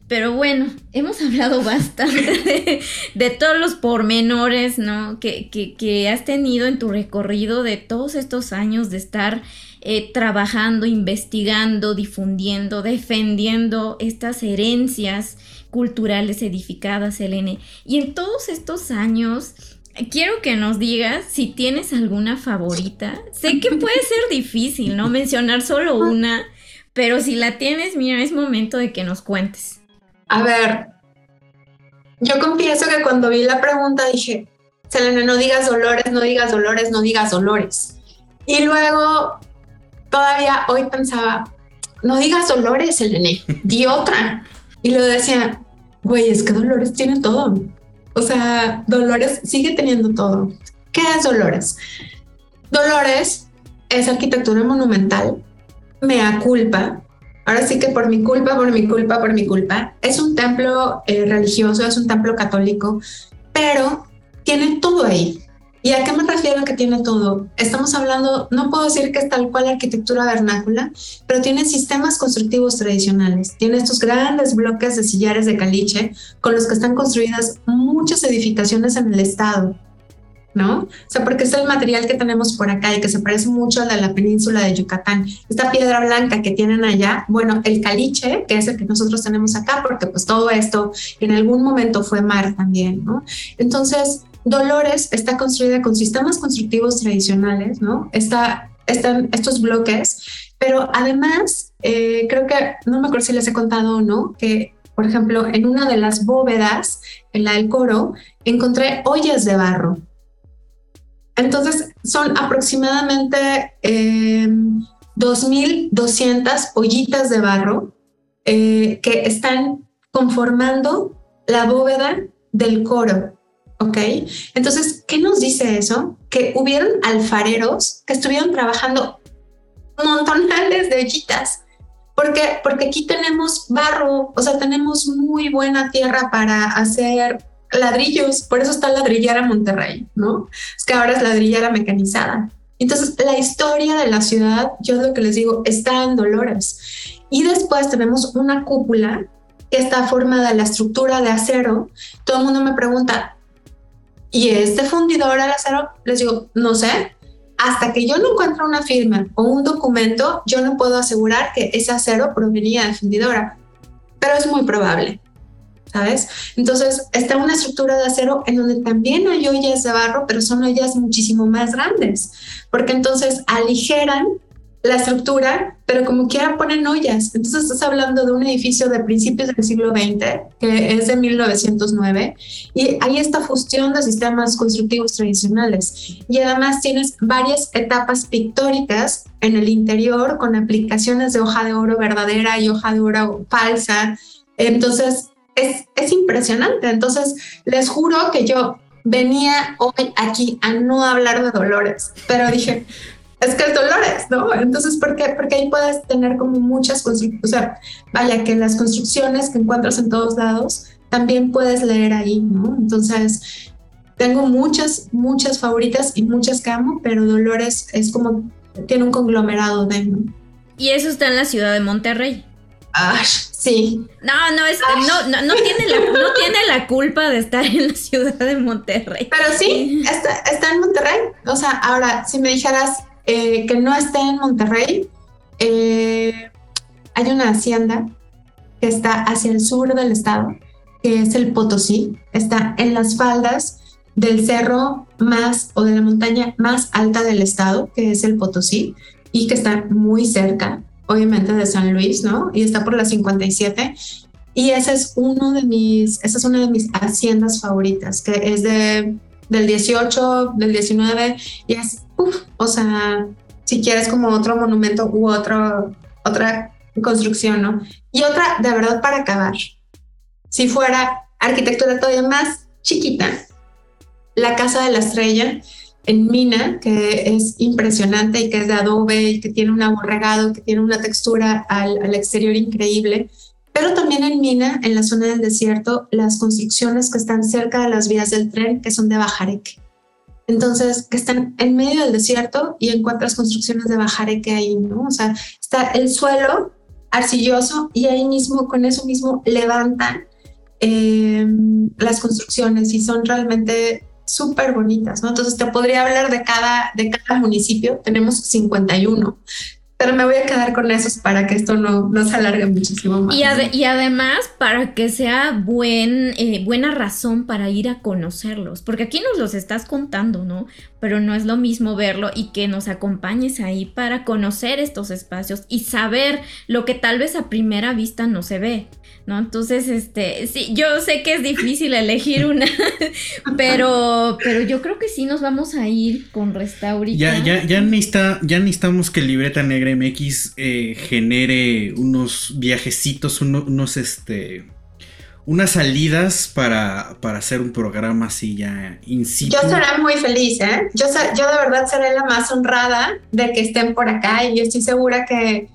Pero bueno, hemos hablado bastante de, todos los pormenores, ¿no? Que, que, que, has tenido en tu recorrido de todos estos años de estar eh, trabajando, investigando, difundiendo, defendiendo estas herencias culturales edificadas, Elene. Y en todos estos años, quiero que nos digas si tienes alguna favorita. Sé que puede ser difícil, ¿no? Mencionar solo una, pero si la tienes, mira, es momento de que nos cuentes. A ver, yo confieso que cuando vi la pregunta dije, Selene, no digas dolores, no digas dolores, no digas dolores. Y luego todavía hoy pensaba, no digas Dolores, Elene, di otra. Y luego decía, güey, es que Dolores tiene todo. O sea, Dolores sigue teniendo todo. ¿Qué es Dolores? Dolores es arquitectura monumental, mea culpa. Ahora sí que por mi culpa, por mi culpa, por mi culpa. Es un templo eh, religioso, es un templo católico, pero tiene todo ahí. ¿Y a qué me refiero que tiene todo? Estamos hablando, no puedo decir que es tal cual arquitectura vernácula, pero tiene sistemas constructivos tradicionales. Tiene estos grandes bloques de sillares de caliche con los que están construidas muchas edificaciones en el estado. ¿no? O sea, porque es el material que tenemos por acá y que se parece mucho al de la península de Yucatán. Esta piedra blanca que tienen allá, bueno, el caliche, que es el que nosotros tenemos acá, porque pues todo esto en algún momento fue mar también, ¿no? Entonces, Dolores está construida con sistemas constructivos tradicionales, ¿no? Está, están estos bloques, pero además, eh, creo que, no me acuerdo si les he contado o no, que, por ejemplo, en una de las bóvedas, en la del coro, encontré ollas de barro. Entonces, son aproximadamente 2.200 em, ollitas de barro eh, que están conformando la bóveda del coro. ¿Ok? Entonces, ¿qué nos dice eso? Que hubieron alfareros que estuvieron trabajando montonales de ollitas. ¿Por qué? Porque aquí tenemos barro, o sea, tenemos muy buena tierra para hacer ladrillos, por eso está ladrillera Monterrey, ¿no? Es que ahora es ladrillera mecanizada. Entonces, la historia de la ciudad, yo lo que les digo, está en Dolores. Y después tenemos una cúpula que está formada en la estructura de acero. Todo el mundo me pregunta, y este fundidor al acero, les digo, no sé, hasta que yo no encuentre una firma o un documento, yo no puedo asegurar que ese acero provenía de fundidora, pero es muy probable, ¿sabes? Entonces, está una estructura de acero en donde también hay ollas de barro, pero son ollas muchísimo más grandes, porque entonces aligeran la estructura, pero como quiera ponen ollas. Entonces estás hablando de un edificio de principios del siglo XX, que es de 1909, y hay esta fusión de sistemas constructivos tradicionales. Y además tienes varias etapas pictóricas en el interior con aplicaciones de hoja de oro verdadera y hoja de oro falsa. Entonces es, es impresionante. Entonces les juro que yo venía hoy aquí a no hablar de dolores, pero dije, es que el Dolores, ¿no? Entonces, ¿por qué? Porque ahí puedes tener como muchas construcciones, o sea, vaya que las construcciones que encuentras en todos lados, también puedes leer ahí, ¿no? Entonces, tengo muchas, muchas favoritas y muchas que amo, pero Dolores es como, tiene un conglomerado de... ¿no? Y eso está en la ciudad de Monterrey. Ah, sí. No, no, es, no, no, no, tiene la, no tiene la culpa de estar en la ciudad de Monterrey. Pero sí, está, está en Monterrey. O sea, ahora, si me dijeras, eh, que no esté en Monterrey, eh, hay una hacienda que está hacia el sur del estado, que es el Potosí, está en las faldas del cerro más o de la montaña más alta del estado, que es el Potosí, y que está muy cerca, obviamente, de San Luis, ¿no? Y está por la 57. Y ese es uno de mis, esa es una de mis haciendas favoritas, que es de, del 18, del 19, y es o sea, si quieres como otro monumento u otro, otra construcción, ¿no? Y otra, de verdad, para acabar, si fuera arquitectura todavía más chiquita, la Casa de la Estrella en Mina, que es impresionante y que es de adobe y que tiene un aborregado, que tiene una textura al, al exterior increíble, pero también en Mina, en la zona del desierto, las construcciones que están cerca de las vías del tren, que son de Bajareque. Entonces, que están en medio del desierto y encuentras construcciones de bajareque ahí, ¿no? O sea, está el suelo arcilloso y ahí mismo, con eso mismo, levantan eh, las construcciones y son realmente súper bonitas, ¿no? Entonces te podría hablar de cada, de cada municipio, tenemos 51, pero me voy a quedar con esos para que esto no, no se alargue muchísimo más. Y, además para que sea buen, eh, buena razón para ir a conocerlos, porque aquí nos los estás contando, ¿no? Pero no es lo mismo verlo y que nos acompañes ahí para conocer estos espacios y saber lo que tal vez a primera vista no se ve. ¿no? Entonces, este, sí, yo sé que es difícil elegir una, pero, pero yo creo que sí nos vamos a ir con Restaurita. Ya, ya, ya, necesita, ya necesitamos que Libreta Negra MX eh, genere unos viajecitos, unos, este, unas salidas para, para hacer un programa así ya in situ. Yo seré muy feliz, ¿eh? Yo, yo de verdad seré la más honrada de que estén por acá y yo estoy segura que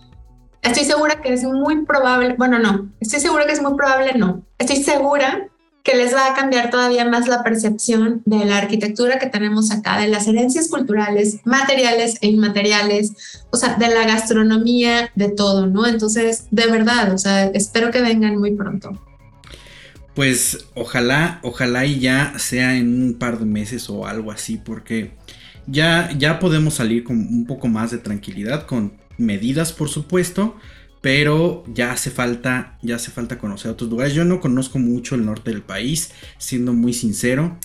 Estoy segura que es muy probable, bueno, no, estoy segura que es muy probable, no. Estoy segura que les va a cambiar todavía más la percepción de la arquitectura que tenemos acá, de las herencias culturales, materiales e inmateriales, o sea, de la gastronomía, de todo, ¿no? Entonces, de verdad, o sea, espero que vengan muy pronto. Pues ojalá, ojalá y ya sea en un par de meses o algo así, porque ya, ya podemos salir con un poco más de tranquilidad con medidas, por supuesto, pero ya hace falta, ya hace falta conocer otros lugares. Yo no conozco mucho el norte del país, siendo muy sincero,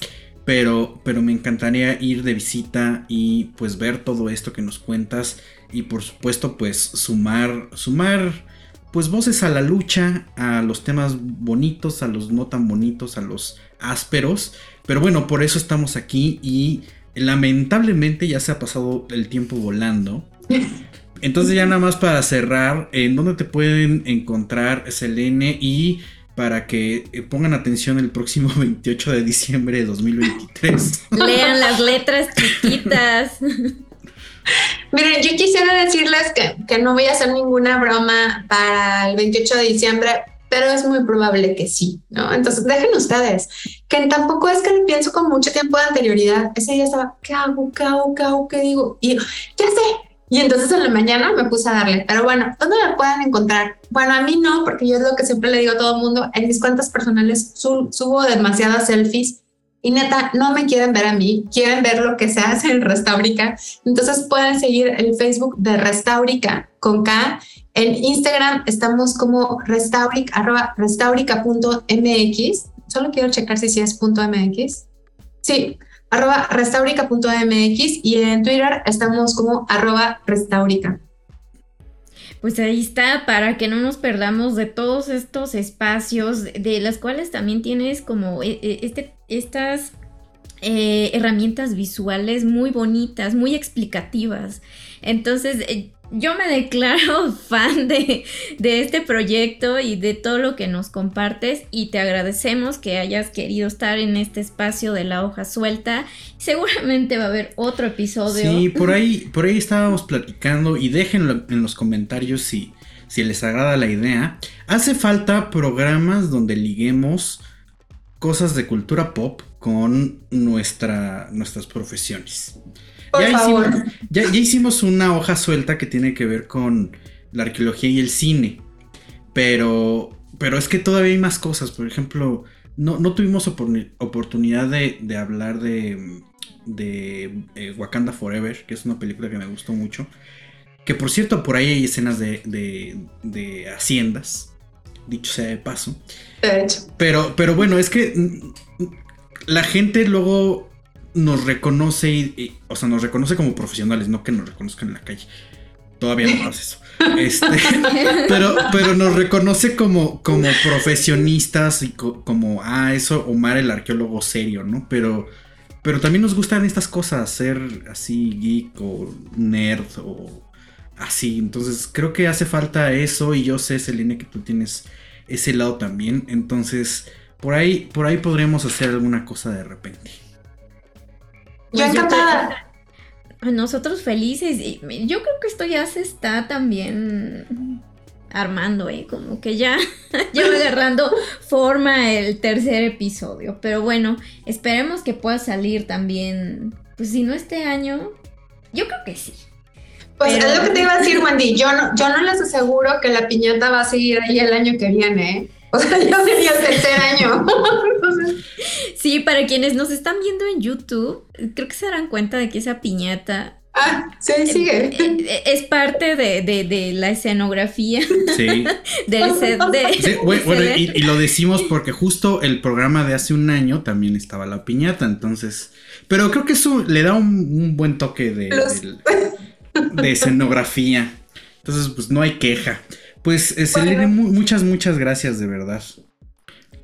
pero, pero me encantaría ir de visita y pues ver todo esto que nos cuentas y por supuesto pues sumar, sumar pues voces a la lucha, a los temas bonitos, a los no tan bonitos, a los ásperos, pero bueno, por eso estamos aquí y lamentablemente ya se ha pasado el tiempo volando. Entonces ya nada más para cerrar, ¿en dónde te pueden encontrar Selene y para que eh, pongan atención el próximo 28 de diciembre de 2023? Lean las letras chiquitas. Miren, yo quisiera decirles que, que, no voy a hacer ninguna broma para el 28 de diciembre, pero es muy probable que sí, ¿no? Entonces dejen ustedes, que tampoco es que pienso con mucho tiempo de anterioridad. Ese día estaba, ¿qué hago? ¿Qué hago? ¿Qué hago? ¿Qué digo? Y ya sé, y entonces en la mañana me puse a darle. Pero bueno, ¿dónde me pueden encontrar? Bueno, a mí no, porque yo es lo que siempre le digo a todo el mundo. En mis cuentas personales subo demasiadas selfies y neta, no me quieren ver a mí, quieren ver lo que se hace en Restaurica. Entonces pueden seguir el Facebook de Restaurica con K. En Instagram estamos como restaurica, arroba restaurica.mx. Solo quiero checar si sí es .mx. Sí, arroba restaurica.mx y en Twitter estamos como arroba restaurica. pues ahí está, para que no nos perdamos de todos estos espacios, de las cuales también tienes como eh, eh, este, estas eh, herramientas visuales muy bonitas, muy explicativas. Entonces, yo me declaro fan de, este proyecto y de todo lo que nos compartes y te agradecemos que hayas querido estar en este espacio de la hoja suelta. Seguramente va a haber otro episodio. Sí, por ahí, por ahí estábamos platicando y déjenlo en los comentarios si, si les agrada la idea. Hace falta programas donde liguemos cosas de cultura pop con nuestra, nuestras profesiones ya, Hicimos, una hoja suelta que tiene que ver con la arqueología y el cine. Pero, pero es que todavía hay más cosas. Por ejemplo, no, tuvimos oportunidad de, hablar de, de eh, Wakanda Forever, que es una película que me gustó mucho. Que por cierto, por ahí hay escenas de, de, haciendas, dicho sea de paso. Pero, pero bueno, es que la gente luego nos reconoce, y, o sea, nos reconoce como profesionales, no que nos reconozcan en la calle. Todavía no hace eso. Este, pero, pero nos reconoce como, como profesionistas y como, ah, eso, Omar el arqueólogo serio, ¿no? Pero, pero también nos gustan estas cosas, ser así geek o nerd o así. Entonces creo que hace falta eso y yo sé, Selene, que tú tienes ese lado también. Entonces, por ahí, por ahí podríamos hacer alguna cosa de repente. Yo pues encantada. Nosotros felices. Yo creo que esto ya se está también armando, ¿eh? Como que ya, ya va agarrando forma el tercer episodio. Pero bueno, esperemos que pueda salir también. Pues si no este año, yo creo que sí. Pues es lo que te iba a decir, Wendy. Yo no, yo no les aseguro que la piñata va a seguir ahí el año que viene, ¿eh? O sea, ya sería el tercer año. Sí, para quienes nos están viendo en YouTube, creo que se darán cuenta de que esa piñata Ah, sí, sigue. Eh, eh, es parte de, la escenografía. Sí. del set de. bueno, y, lo decimos porque justo el programa de hace un año también estaba la piñata, entonces. Pero creo que eso le da un, buen toque de, de, escenografía. Entonces, pues no hay queja. Pues, eh, muchas, muchas gracias, de verdad.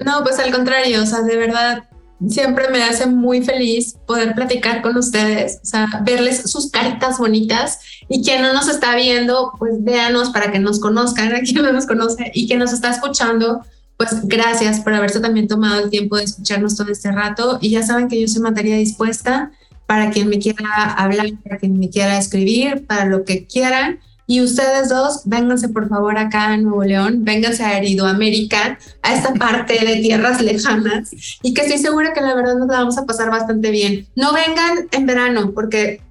No, pues al contrario, o sea, de verdad, siempre me hace muy feliz poder platicar con ustedes, o sea, verles sus caritas bonitas y quien no nos está viendo, pues véanos para que nos conozcan, a quien no nos conoce y quien nos está escuchando, pues gracias por haberse también tomado el tiempo de escucharnos todo este rato y ya saben que yo soy materia dispuesta para quien me quiera hablar, para quien me quiera escribir, para lo que quieran. Y ustedes dos, vénganse por favor acá a Nuevo León, vénganse a Heridoamérica, a esta parte de tierras lejanas, y que estoy segura que la verdad nos la vamos a pasar bastante bien. No vengan en verano, porque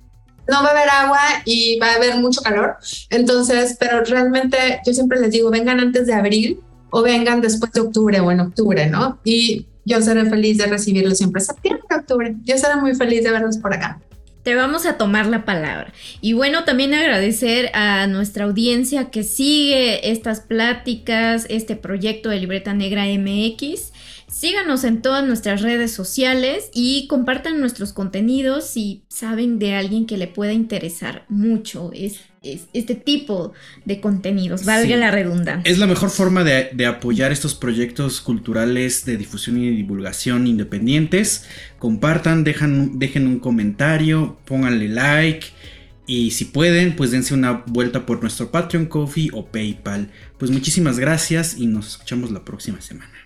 no va a haber agua y va a haber mucho calor. Entonces, pero realmente yo siempre les digo, vengan antes de abril o vengan después de octubre o en octubre, ¿no? Y yo seré feliz de recibirlos siempre septiembre, octubre. Yo seré muy feliz de verlos por acá. Te vamos a tomar la palabra. Y bueno, también agradecer a nuestra audiencia que sigue estas pláticas, este proyecto de Libreta Negra MX. Síganos en todas nuestras redes sociales y compartan nuestros contenidos si saben de alguien que le pueda interesar mucho este tipo de contenidos, valga la redundancia. Es la mejor forma de, apoyar estos proyectos culturales de difusión y divulgación independientes. Compartan, dejan, dejen un comentario, pónganle like. Y si pueden, pues dense una vuelta por nuestro Patreon Coffee o PayPal. Pues muchísimas gracias y nos escuchamos la próxima semana.